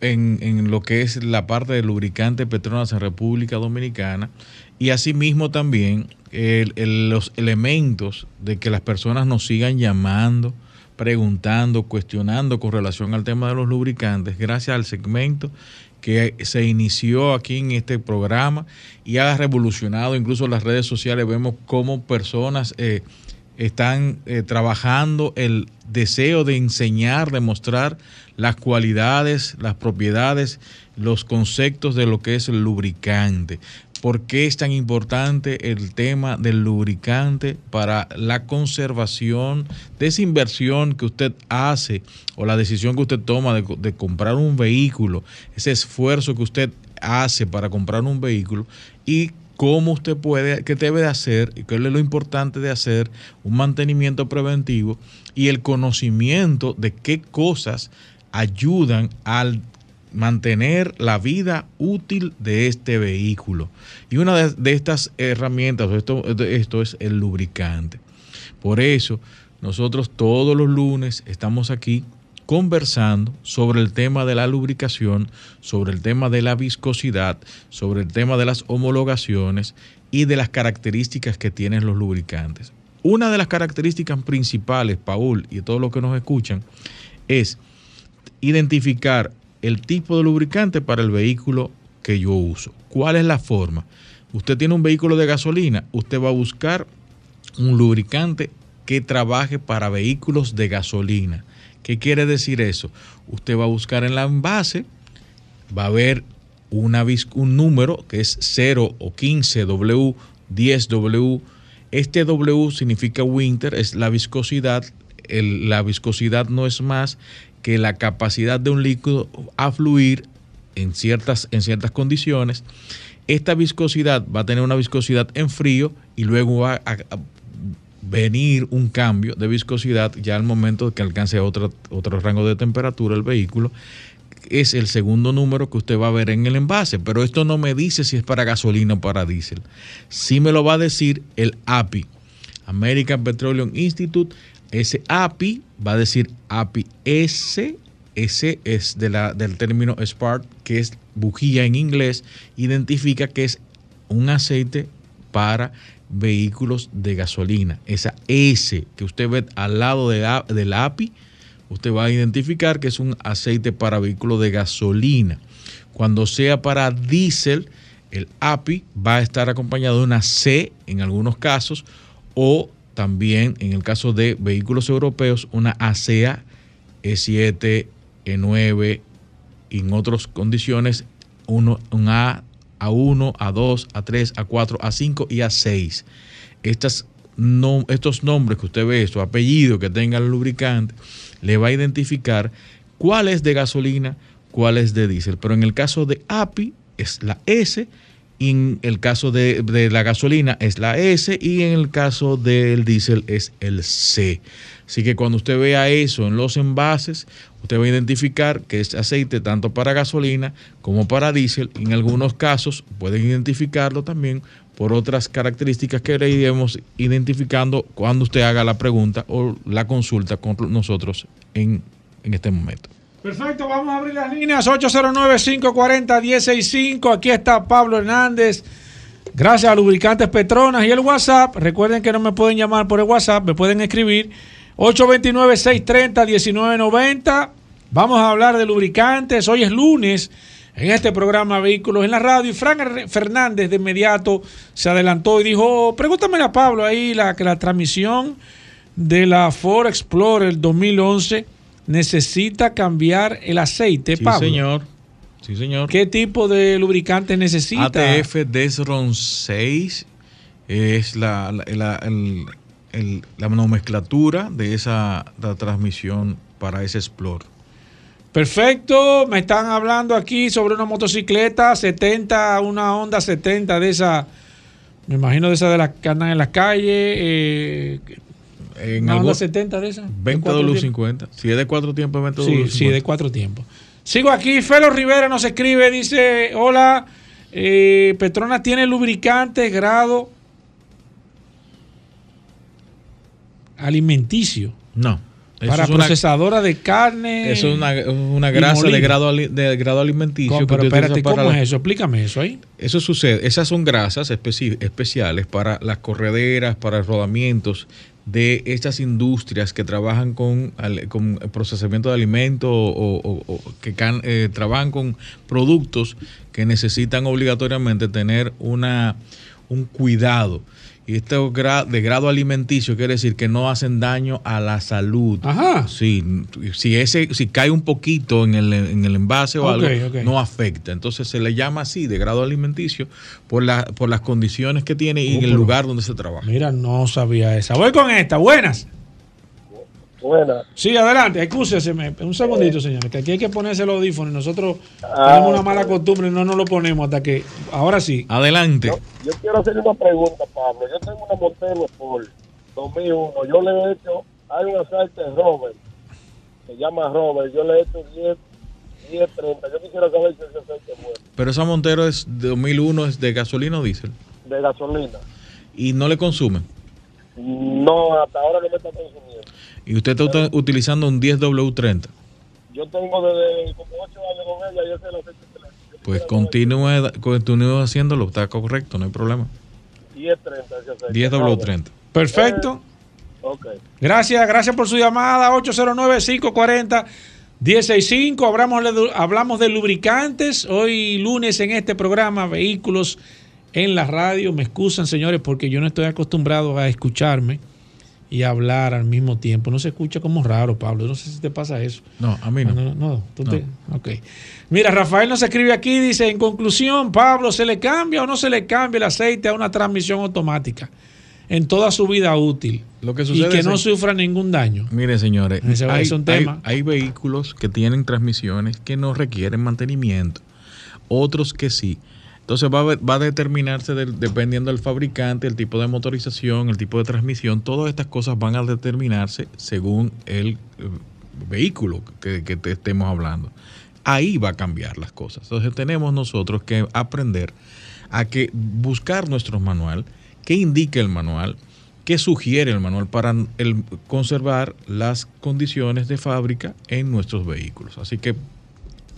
en, lo que es la parte de lubricante Petronas en República Dominicana. Y asimismo también los elementos de que las personas nos sigan llamando, preguntando, cuestionando con relación al tema de los lubricantes, gracias al segmento que se inició aquí en este programa y ha revolucionado incluso las redes sociales. Vemos cómo personas eh, están eh, trabajando el deseo de enseñar, de mostrar las cualidades, las propiedades, los conceptos de lo que es el lubricante. ¿Por qué es tan importante el tema del lubricante para la conservación de esa inversión que usted hace o la decisión que usted toma de, comprar un vehículo, ese esfuerzo que usted hace para comprar un vehículo y cómo usted puede, qué debe de hacer y qué es lo importante de hacer un mantenimiento preventivo y el conocimiento de qué cosas ayudan al mantener la vida útil de este vehículo. Y una de, estas herramientas, esto, esto es el lubricante. Por eso, nosotros todos los lunes estamos aquí conversando sobre el tema de la lubricación, sobre el tema de la viscosidad, sobre el tema de las homologaciones y de las características que tienen los lubricantes. Una de las características principales, Paul, y todos los que nos escuchan, es identificar el tipo de lubricante para el vehículo que yo uso. ¿Cuál es la forma? Usted tiene un vehículo de gasolina, usted va a buscar un lubricante que trabaje para vehículos de gasolina. ¿Qué quiere decir eso? Usted va a buscar en la envase, va a ver un número que es 0 o 15W, 10W. Este W significa winter, es la viscosidad. La viscosidad no es más que la capacidad de un líquido a fluir en ciertas, en ciertas condiciones. Esta viscosidad va a tener una viscosidad en frío y luego va a, venir un cambio de viscosidad ya al momento que alcance otro, otro rango de temperatura el vehículo. Es el segundo número que usted va a ver en el envase, pero esto no me dice si es para gasolina o para diésel. Sí me lo va a decir el API, American Petroleum Institute. Ese API va a decir API S, S es de la, del término spark, que es bujía en inglés, identifica que es un aceite para vehículos de gasolina. Esa S que usted ve al lado de la- del API, usted va a identificar que es un aceite para vehículos de gasolina. Cuando sea para diésel, el API va a estar acompañado de una C en algunos casos o también en el caso de vehículos europeos una ASEA E7, E9 y en otras condiciones un A, A1, A2, A3, A4, A5 y A6. Estas estos nombres que usted ve, estos apellidos que tenga el lubricante, le va a identificar cuál es de gasolina, cuál es de diésel. Pero en el caso de API es la S, en el caso de, la gasolina es la S y en el caso del diésel es el C. Así que cuando usted vea eso en los envases, usted va a identificar que es aceite tanto para gasolina como para diésel. En algunos casos pueden identificarlo también por otras características que le iremos identificando cuando usted haga la pregunta o la consulta con nosotros en este momento. Perfecto, vamos a abrir las líneas 809-540-165. Aquí está Pablo Hernández. Gracias a Lubricantes Petronas y el WhatsApp. Recuerden que no me pueden llamar por el WhatsApp, me pueden escribir 829-630-1990. Vamos a hablar de lubricantes. Hoy es lunes en este programa Vehículos en la Radio. Y Frank Fernández de inmediato se adelantó y dijo, pregúntame a Pablo ahí la, que la transmisión de la Ford Explorer 2011 necesita cambiar el aceite, Sí, Pablo. señor. Sí, señor. ¿Qué tipo de lubricante necesita? ATF Desron 6 es la, la, la- el- el- la nomenclatura de esa la transmisión para ese Explorer. Perfecto, me están hablando aquí sobre una motocicleta 70, una Honda 70 de esa, me imagino de esa de las que andan en las calles. Eh, En algo- Honda 70 de esa. de 20 cuatro tiempos. 50 Si es de cuatro tiempos, 20 Sí, sí, de cuatro tiempos. Sigo aquí, Felo Rivera nos escribe, dice, hola, Eh, Petronas tiene lubricante grado alimenticio. No. Para es una- procesadora de carne. Eso es una, una grasa de grado, de grado alimenticio. Pero espérate, ¿cómo la- es eso? Explícame eso ahí. Eso sucede. Esas son grasas especi- especiales para las correderas, para rodamientos de estas industrias que trabajan con, con procesamiento de alimentos o, o- o que can- eh, trabajan con productos que necesitan obligatoriamente tener una, un cuidado. Y esto de grado alimenticio quiere decir que no hacen daño a la salud. Ajá. Sí, si ese, si cae un poquito en el, en el envase o algo, no afecta. Entonces se le llama así, de grado alimenticio, por, la, por las condiciones que tiene y Oh, en el lugar donde se trabaja. Mira, no sabía esa. Voy con esta. Buenas. Buenas. Sí, adelante. Excúseme. Un segundito, señores. Que aquí hay que ponerse el audífono y nosotros Ah, tenemos una mala costumbre y no nos lo ponemos hasta que. Ahora sí. Adelante. Yo quiero hacerle una pregunta, Pablo. Yo tengo una Montero Sport 2001. Yo le he hecho, hay un aceite Robert, se llama Robert. Yo le he hecho 10, 10, 30. Yo quisiera saber si ese aceite es bueno. Pero esa Montero es de 2001, es de gasolina o diésel. De gasolina. Y no le consume. No, hasta ahora no me está consumiendo. Y usted está uta- utilizando un 10W30. Yo tengo desde como 8 años con ella y ese es que le Pues continúe, continúe haciéndolo, está correcto, no hay problema. 10, 30 ese aceite. 10W30. Perfecto. Ok. Gracias, gracias por su llamada. 809-540-165. Hablamos, de- hablamos de lubricantes. Hoy lunes en este programa, vehículos en la radio. Me excusan, señores, porque yo no estoy acostumbrado a escucharme y hablar al mismo tiempo. No se escucha como raro, Pablo. No sé si te pasa eso. No, a mí no. No, no, no, tú te- ok. Mira, Rafael nos escribe aquí, dice, en conclusión, Pablo, ¿se le cambia o no se le cambia el aceite a una transmisión automática en toda su vida útil? Lo que y sucede que es- no sufra ningún daño. Mire, señores, Ese hay, es un hay- tema. hay vehículos que tienen transmisiones que no requieren mantenimiento, otros que sí. Entonces va a, va a determinarse dependiendo del fabricante, el tipo de motorización, el tipo de transmisión, todas estas cosas van a determinarse según el eh, vehículo que, te estemos hablando. Ahí va a cambiar las cosas. Entonces tenemos nosotros que aprender a que buscar nuestro manual, qué indica el manual, qué sugiere el manual para conservar las condiciones de fábrica en nuestros vehículos. Así que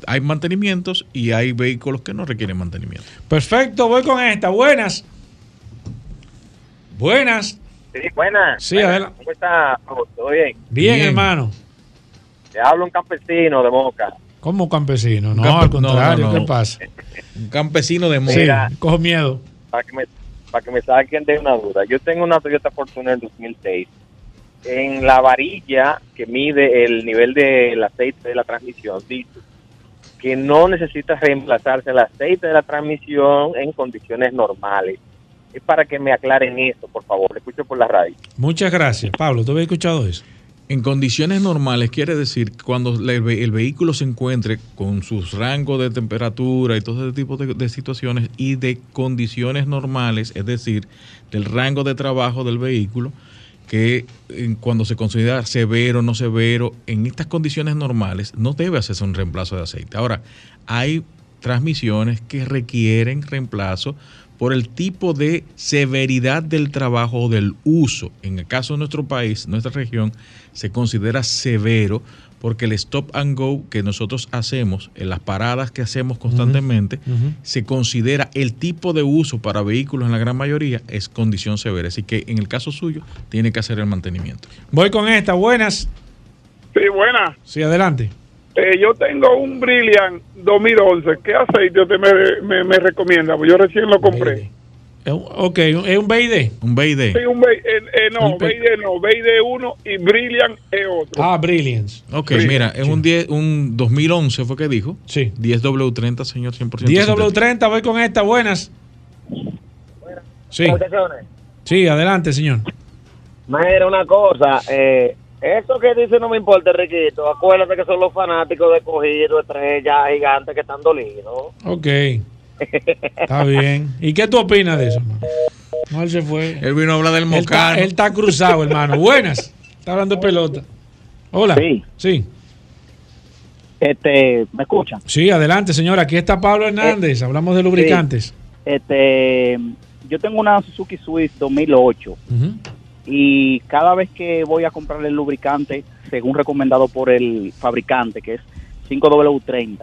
hay mantenimientos y hay vehículos que no requieren mantenimiento. Perfecto, voy con esta. Buenas. Buenas. Sí, buenas. Sí, Buenas. adelante. ¿Cómo está? ¿Todo bien? Bien, hermano. Te hablo un campesino de Moca. Como campesino. No, campe- al contrario, no, no, ¿qué pasa? Un campesino de Sí, Mira. cojo miedo. Para que me, para que me saquen de una duda. Yo tengo una Toyota Fortuner 2006. En la varilla que mide el nivel del aceite de la transmisión, dice que no necesita reemplazarse el aceite de la transmisión en condiciones normales. Es para que me aclaren eso, por favor. Escucho por la radio. Muchas gracias. Pablo, ¿tú habías escuchado eso? En condiciones normales quiere decir que cuando el, ve- el vehículo se encuentre con sus rangos de temperatura y todo ese tipo de, de situaciones y de condiciones normales, es decir, del rango de trabajo del vehículo, que en- cuando se considera severo no severo, en estas condiciones normales no debe hacerse un reemplazo de aceite. Ahora, hay transmisiones que requieren reemplazo por el tipo de severidad del trabajo o del uso. En el caso de nuestro país, nuestra región, se considera severo porque el stop and go que nosotros hacemos, en las paradas que hacemos constantemente, se considera el tipo de uso para vehículos en la gran mayoría es condición severa. Así que en el caso suyo, tiene que hacer el mantenimiento. Voy con esta. Buenas. Sí, buena. Sí, adelante. Eh, yo tengo un Brilliant 2011. ¿Qué aceite usted me, me, me recomienda? Pues yo recién lo compré. Es un- Ok, es un BID. Un BID. Sí, un B- eh, eh, no, BID no, BID 1 y Brilliant es otro. Ah, Brilliance. Ok, Sí. mira, es un, 10, un 2011 fue que dijo. Sí. 10W30, señor, 100%. 10W30, voy con esta. Buenas. Sí. Sí, adelante, señor. Mira, una cosa, eh, eso que dice no me importa, Riquito. Acuérdate que son los fanáticos de cogido, estrellas, gigantes que están dolidos. Ok. Está bien. ¿Y qué tú opinas de eso, hermano? No, él se fue. Él vino a hablar del Él está, mocano. él está cruzado, hermano. Buenas. Está hablando de pelota. Hola. Sí. Sí. Este, ¿me escuchan? Sí, adelante, señora. Aquí está Pablo Hernández. Hablamos de lubricantes. Este, yo tengo una Suzuki Swift 2008 Ujú. y cada vez que voy a comprar el lubricante, según recomendado por el fabricante, que es 5W30,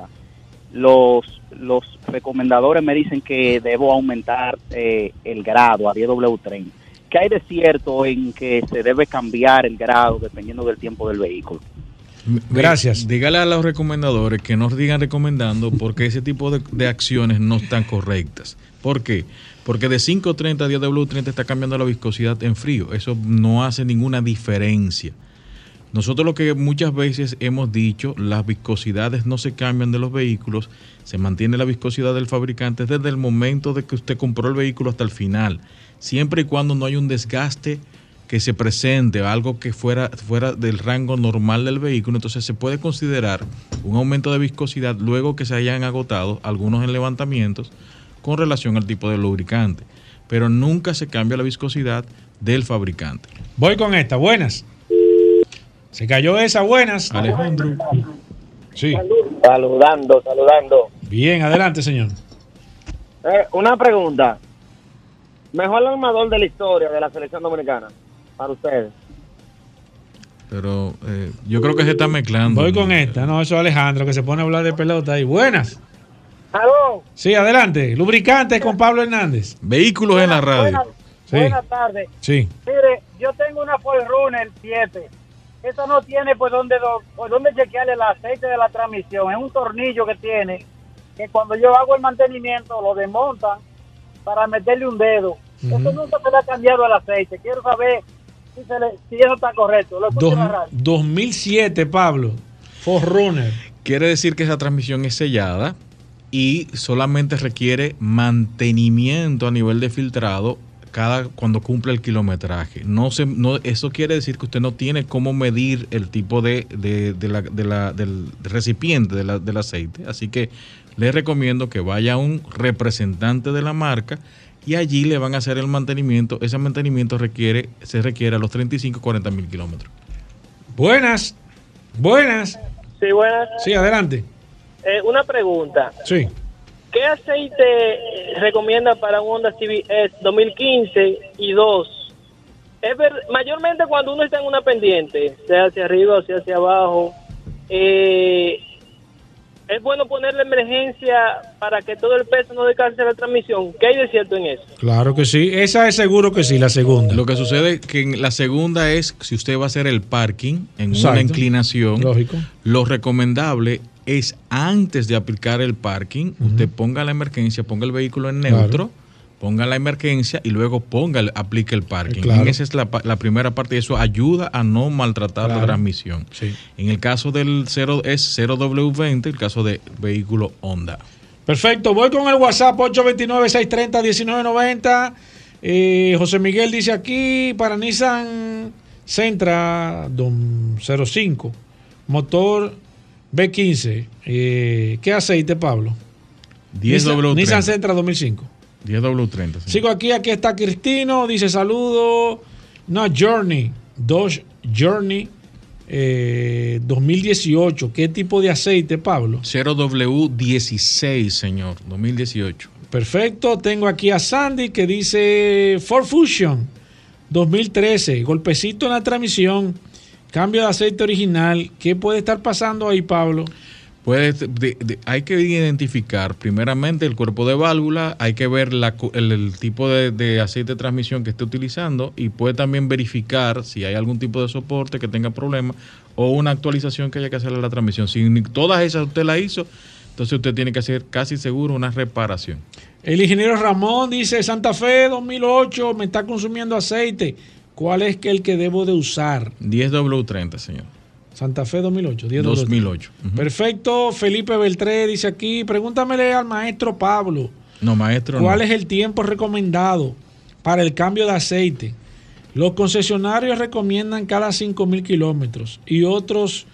los, los recomendadores me dicen que debo aumentar eh, el grado a 10W30. ¿Qué hay de cierto en que se debe cambiar el grado dependiendo del tiempo del vehículo? Gracias. Dígale a los recomendadores que no digan recomendando porque ese tipo de, de acciones no están correctas. ¿Por qué? Porque de 5.30 a 10W30 está cambiando la viscosidad en frío. Eso no hace ninguna diferencia. Nosotros lo que muchas veces hemos dicho, las viscosidades no se cambian de los vehículos, se mantiene la viscosidad del fabricante desde el momento de que usted compró el vehículo hasta el final, siempre y cuando no hay un desgaste que se presente, algo que fuera, fuera del rango normal del vehículo, entonces se puede considerar un aumento de viscosidad luego que se hayan agotado algunos en levantamientos con relación al tipo de lubricante, pero nunca se cambia la viscosidad del fabricante. Voy con esta. Buenas. Se cayó esa. Buenas. Alejandro. Sí. Saludando, saludando. Bien, adelante, señor. Eh, una pregunta. Mejor armador de la historia de la selección dominicana, para ustedes. Pero eh, yo creo que se está mezclando. Voy con esta. No, eso es Alejandro que se pone a hablar de pelota ahí. Buenas. Aló. Sí, adelante. Lubricantes con Pablo Hernández. Vehículos en la radio. Buenas, Sí. buenas tardes. Sí. Mire, yo tengo una Forerunner 7. Esa no tiene por dónde, do- por dónde chequearle el aceite de la transmisión. Es un tornillo que tiene que cuando yo hago el mantenimiento lo desmontan para meterle un dedo. Eso nunca se le ha cambiado el aceite. Quiero saber si, se le- si eso está correcto. Lo Dos- en la radio. 2007, Pablo. Forerunner. Quiere decir que esa transmisión es sellada y solamente requiere mantenimiento a nivel de filtrado cada cuando cumple el kilometraje. No se, no, eso quiere decir que usted no tiene cómo medir el tipo de, de- de la- de la- del recipiente de la- del aceite. Así que le recomiendo que vaya a un representante de la marca y allí le van a hacer el mantenimiento. Ese mantenimiento requiere, se requiere a los 35 40 mil kilómetros. Buenas. Buenas. Sí, buenas. Sí, adelante. Eh, una pregunta. Sí. ¿Qué aceite recomienda para un Honda CBS 2015 y 2? Es ver- mayormente cuando uno está en una pendiente, sea hacia arriba o sea hacia abajo, eh, es bueno ponerle emergencia para que todo el peso no descanse la transmisión. ¿Qué hay de cierto en eso? Claro que sí. Esa es seguro que sí, la segunda. Lo que sucede es que en la segunda es si usted va a hacer el parking en una inclinación. Lógico. Lo recomendable es antes de aplicar el parking, usted ponga la emergencia, ponga el vehículo en neutro, ponga la emergencia y luego ponga, aplique el parking. Claro. Esa es la, primera parte y eso ayuda a no maltratar la transmisión. Sí. En el caso del 0 es 0W20, el caso de vehículo Honda. Perfecto, voy con el WhatsApp 829-630-1990. Eh, José Miguel dice aquí para Nissan Sentra dom- 05, motor B15. Eh, ¿Qué aceite, Pablo? 10W30. Nissan Sentra 2005. 10W30. sí. Sigo aquí, aquí está Cristino, dice saludo. No, Journey, Dodge Journey eh, 2018. ¿Qué tipo de aceite, Pablo? 0W16, señor, 2018. Perfecto, tengo aquí a Sandy que dice Ford Fusion 2013, golpecito en la transmisión, cambio de aceite original. ¿Qué puede estar pasando ahí, Pablo? Pues de- de- hay que identificar primeramente el cuerpo de válvula, hay que ver la el, el tipo de, de aceite de transmisión que esté utilizando y puede también verificar si hay algún tipo de soporte que tenga problemas o una actualización que haya que hacerle a la transmisión. Si todas esas usted la hizo, entonces usted tiene que hacer casi seguro una reparación. El ingeniero Ramón dice Santa Fe 2008 me está consumiendo aceite. ¿Cuál es el que debo de usar? 10W30, señor. Santa Fe 2008. 10 2008. Perfecto. Felipe Beltré dice aquí, pregúntamele al maestro Pablo. No, maestro. ¿Cuál no. es el tiempo recomendado para el cambio de aceite? Los concesionarios recomiendan cada 5.000 kilómetros y otros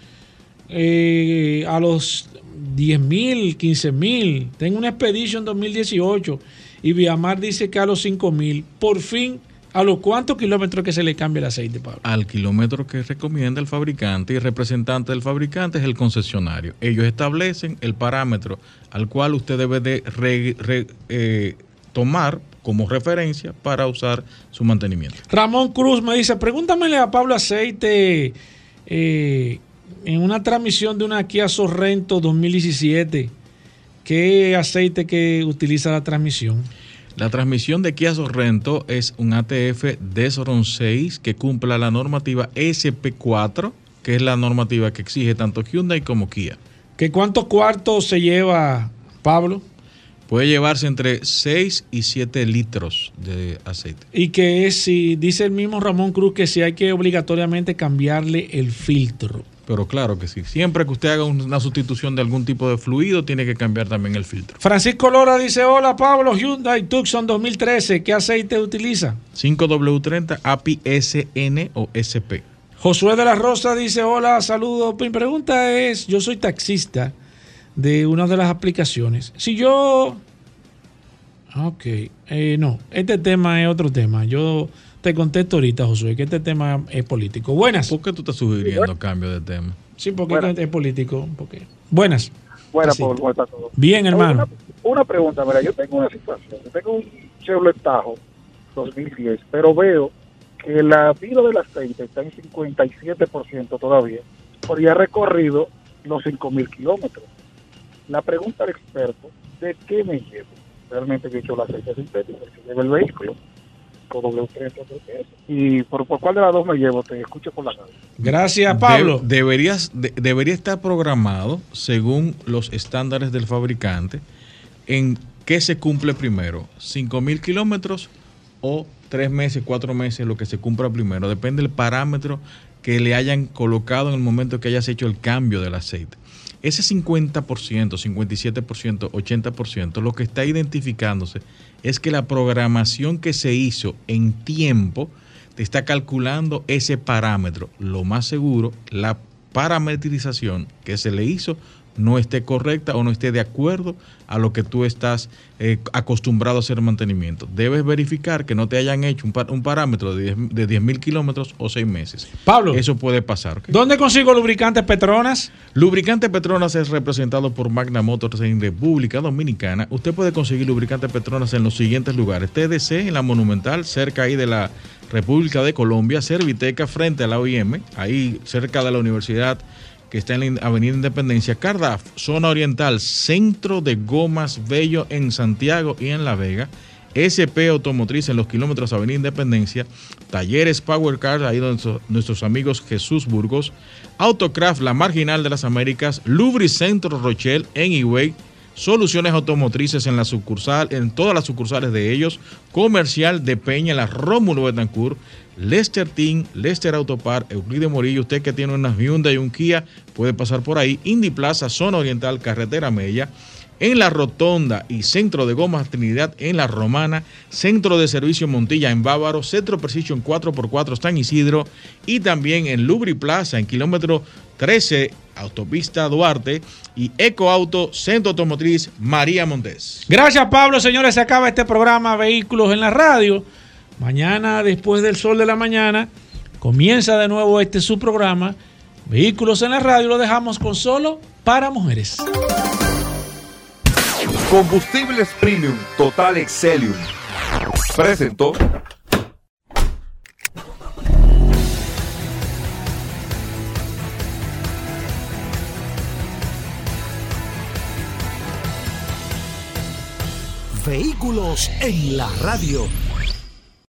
eh, a los 10.000, 15.000. Tengo una Expedition 2018 y Viamar dice que a los 5.000. Por fin ¿A los cuántos kilómetros que se le cambia el aceite, Pablo? Al kilómetro que recomienda el fabricante y el representante del fabricante es el concesionario. Ellos establecen el parámetro al cual usted debe de re- re- eh, tomar como referencia para usar su mantenimiento. Ramón Cruz me dice, pregúntamele a Pablo Aceite eh, en una transmisión de una Kia Sorrento 2017, ¿qué aceite que utiliza la transmisión? La transmisión de Kia Sorrento es un ATF Desron 6 que cumple la normativa SP4, que es la normativa que exige tanto Hyundai como Kia. ¿Que cuántos cuartos se lleva Pablo? Puede llevarse entre 6 y 7 litros de aceite. Y que es, si dice el mismo Ramón Cruz, que si hay que obligatoriamente cambiarle el filtro. Pero claro que sí. Siempre que usted haga una sustitución de algún tipo de fluido, tiene que cambiar también el filtro. Francisco Lora dice, hola Pablo, Hyundai Tucson 2013, ¿qué aceite utiliza? 5W30 API SN o SP. Josué de la Rosa dice, hola, saludos. Mi pregunta es, yo soy taxista de una de las aplicaciones. Si yo... Ok, eh, no, este tema es otro tema. Yo te contesto ahorita, Josué, que este tema es político. Buenas. ¿Por qué tú estás sugiriendo cambio de tema? Sí, porque Buenas. es político. Porque... Buenas. Buenas. Pablo, ¿cómo está todo? Bien, hermano. Una, una pregunta, mira, yo tengo una situación. Yo tengo un Chevrolet Tahoe 2010, pero veo que la vida del aceite está en 57% todavía, por ya recorrido los 5.000 kilómetros. La pregunta al experto, ¿de qué me llevo? Realmente yo he hecho el aceite sintético, que lleva el vehículo, con W3 creo que es. ¿Y por, por cuál de las dos me llevo? Te escucho por la radio. Gracias, Pablo. De- deberías, de- debería estar programado según los estándares del fabricante en qué se cumple primero, 5.000 kilómetros o tres meses, cuatro meses, lo que se cumpla primero. Depende del parámetro que le hayan colocado en el momento que hayas hecho el cambio del aceite. Ese 50%, 57%, 80%, lo que está identificándose es que la programación que se hizo en tiempo te está calculando ese parámetro. Lo más seguro, la parametrización que se le hizo no esté correcta o no esté de acuerdo a lo que tú estás eh, acostumbrado a hacer mantenimiento. Debes verificar que no te hayan hecho un, pa- un parámetro de 10 de 10.000 kilómetros o 6 meses. Pablo. Eso puede pasar. ¿Dónde consigo lubricantes Petronas? Lubricante Petronas es representado por Magna Motors en República Dominicana. Usted puede conseguir lubricante Petronas en los siguientes lugares. TDC en la Monumental, cerca ahí de la República de Colombia. Serviteca frente a la OIM, ahí cerca de la universidad que está en la Avenida Independencia. Cardaf, zona oriental, centro de gomas Bello en Santiago y en La Vega. SP Automotriz en los kilómetros Avenida Independencia, Talleres Power Cars, ahí donde nuestros amigos Jesús Burgos, Autocraft, la marginal de las Américas, Lubricentro Rochelle en Higüey, Soluciones Automotrices en la sucursal, en todas las sucursales de ellos, Comercial de Peña, la Rómulo Betancourt, Lester Team, Lester Autopar, Euclide Morillo, usted que tiene una Hyundai y un Kia, puede pasar por ahí, Indy Plaza, Zona Oriental, Carretera Mella, en la Rotonda y Centro de Gomas Trinidad en la Romana, Centro de Servicio Montilla en Bávaro, Centro Precision 4x4 San Isidro y también en Lubri Plaza en kilómetro 13 Autopista Duarte y Eco Auto Centro Automotriz María Montes. Gracias, Pablo. Señores, se acaba este programa Vehículos en la Radio. Mañana, después del sol de la mañana, comienza de nuevo este su programa. Vehículos en la Radio lo dejamos con solo para mujeres. Combustibles Premium Total Excelium presentó Vehículos en la radio.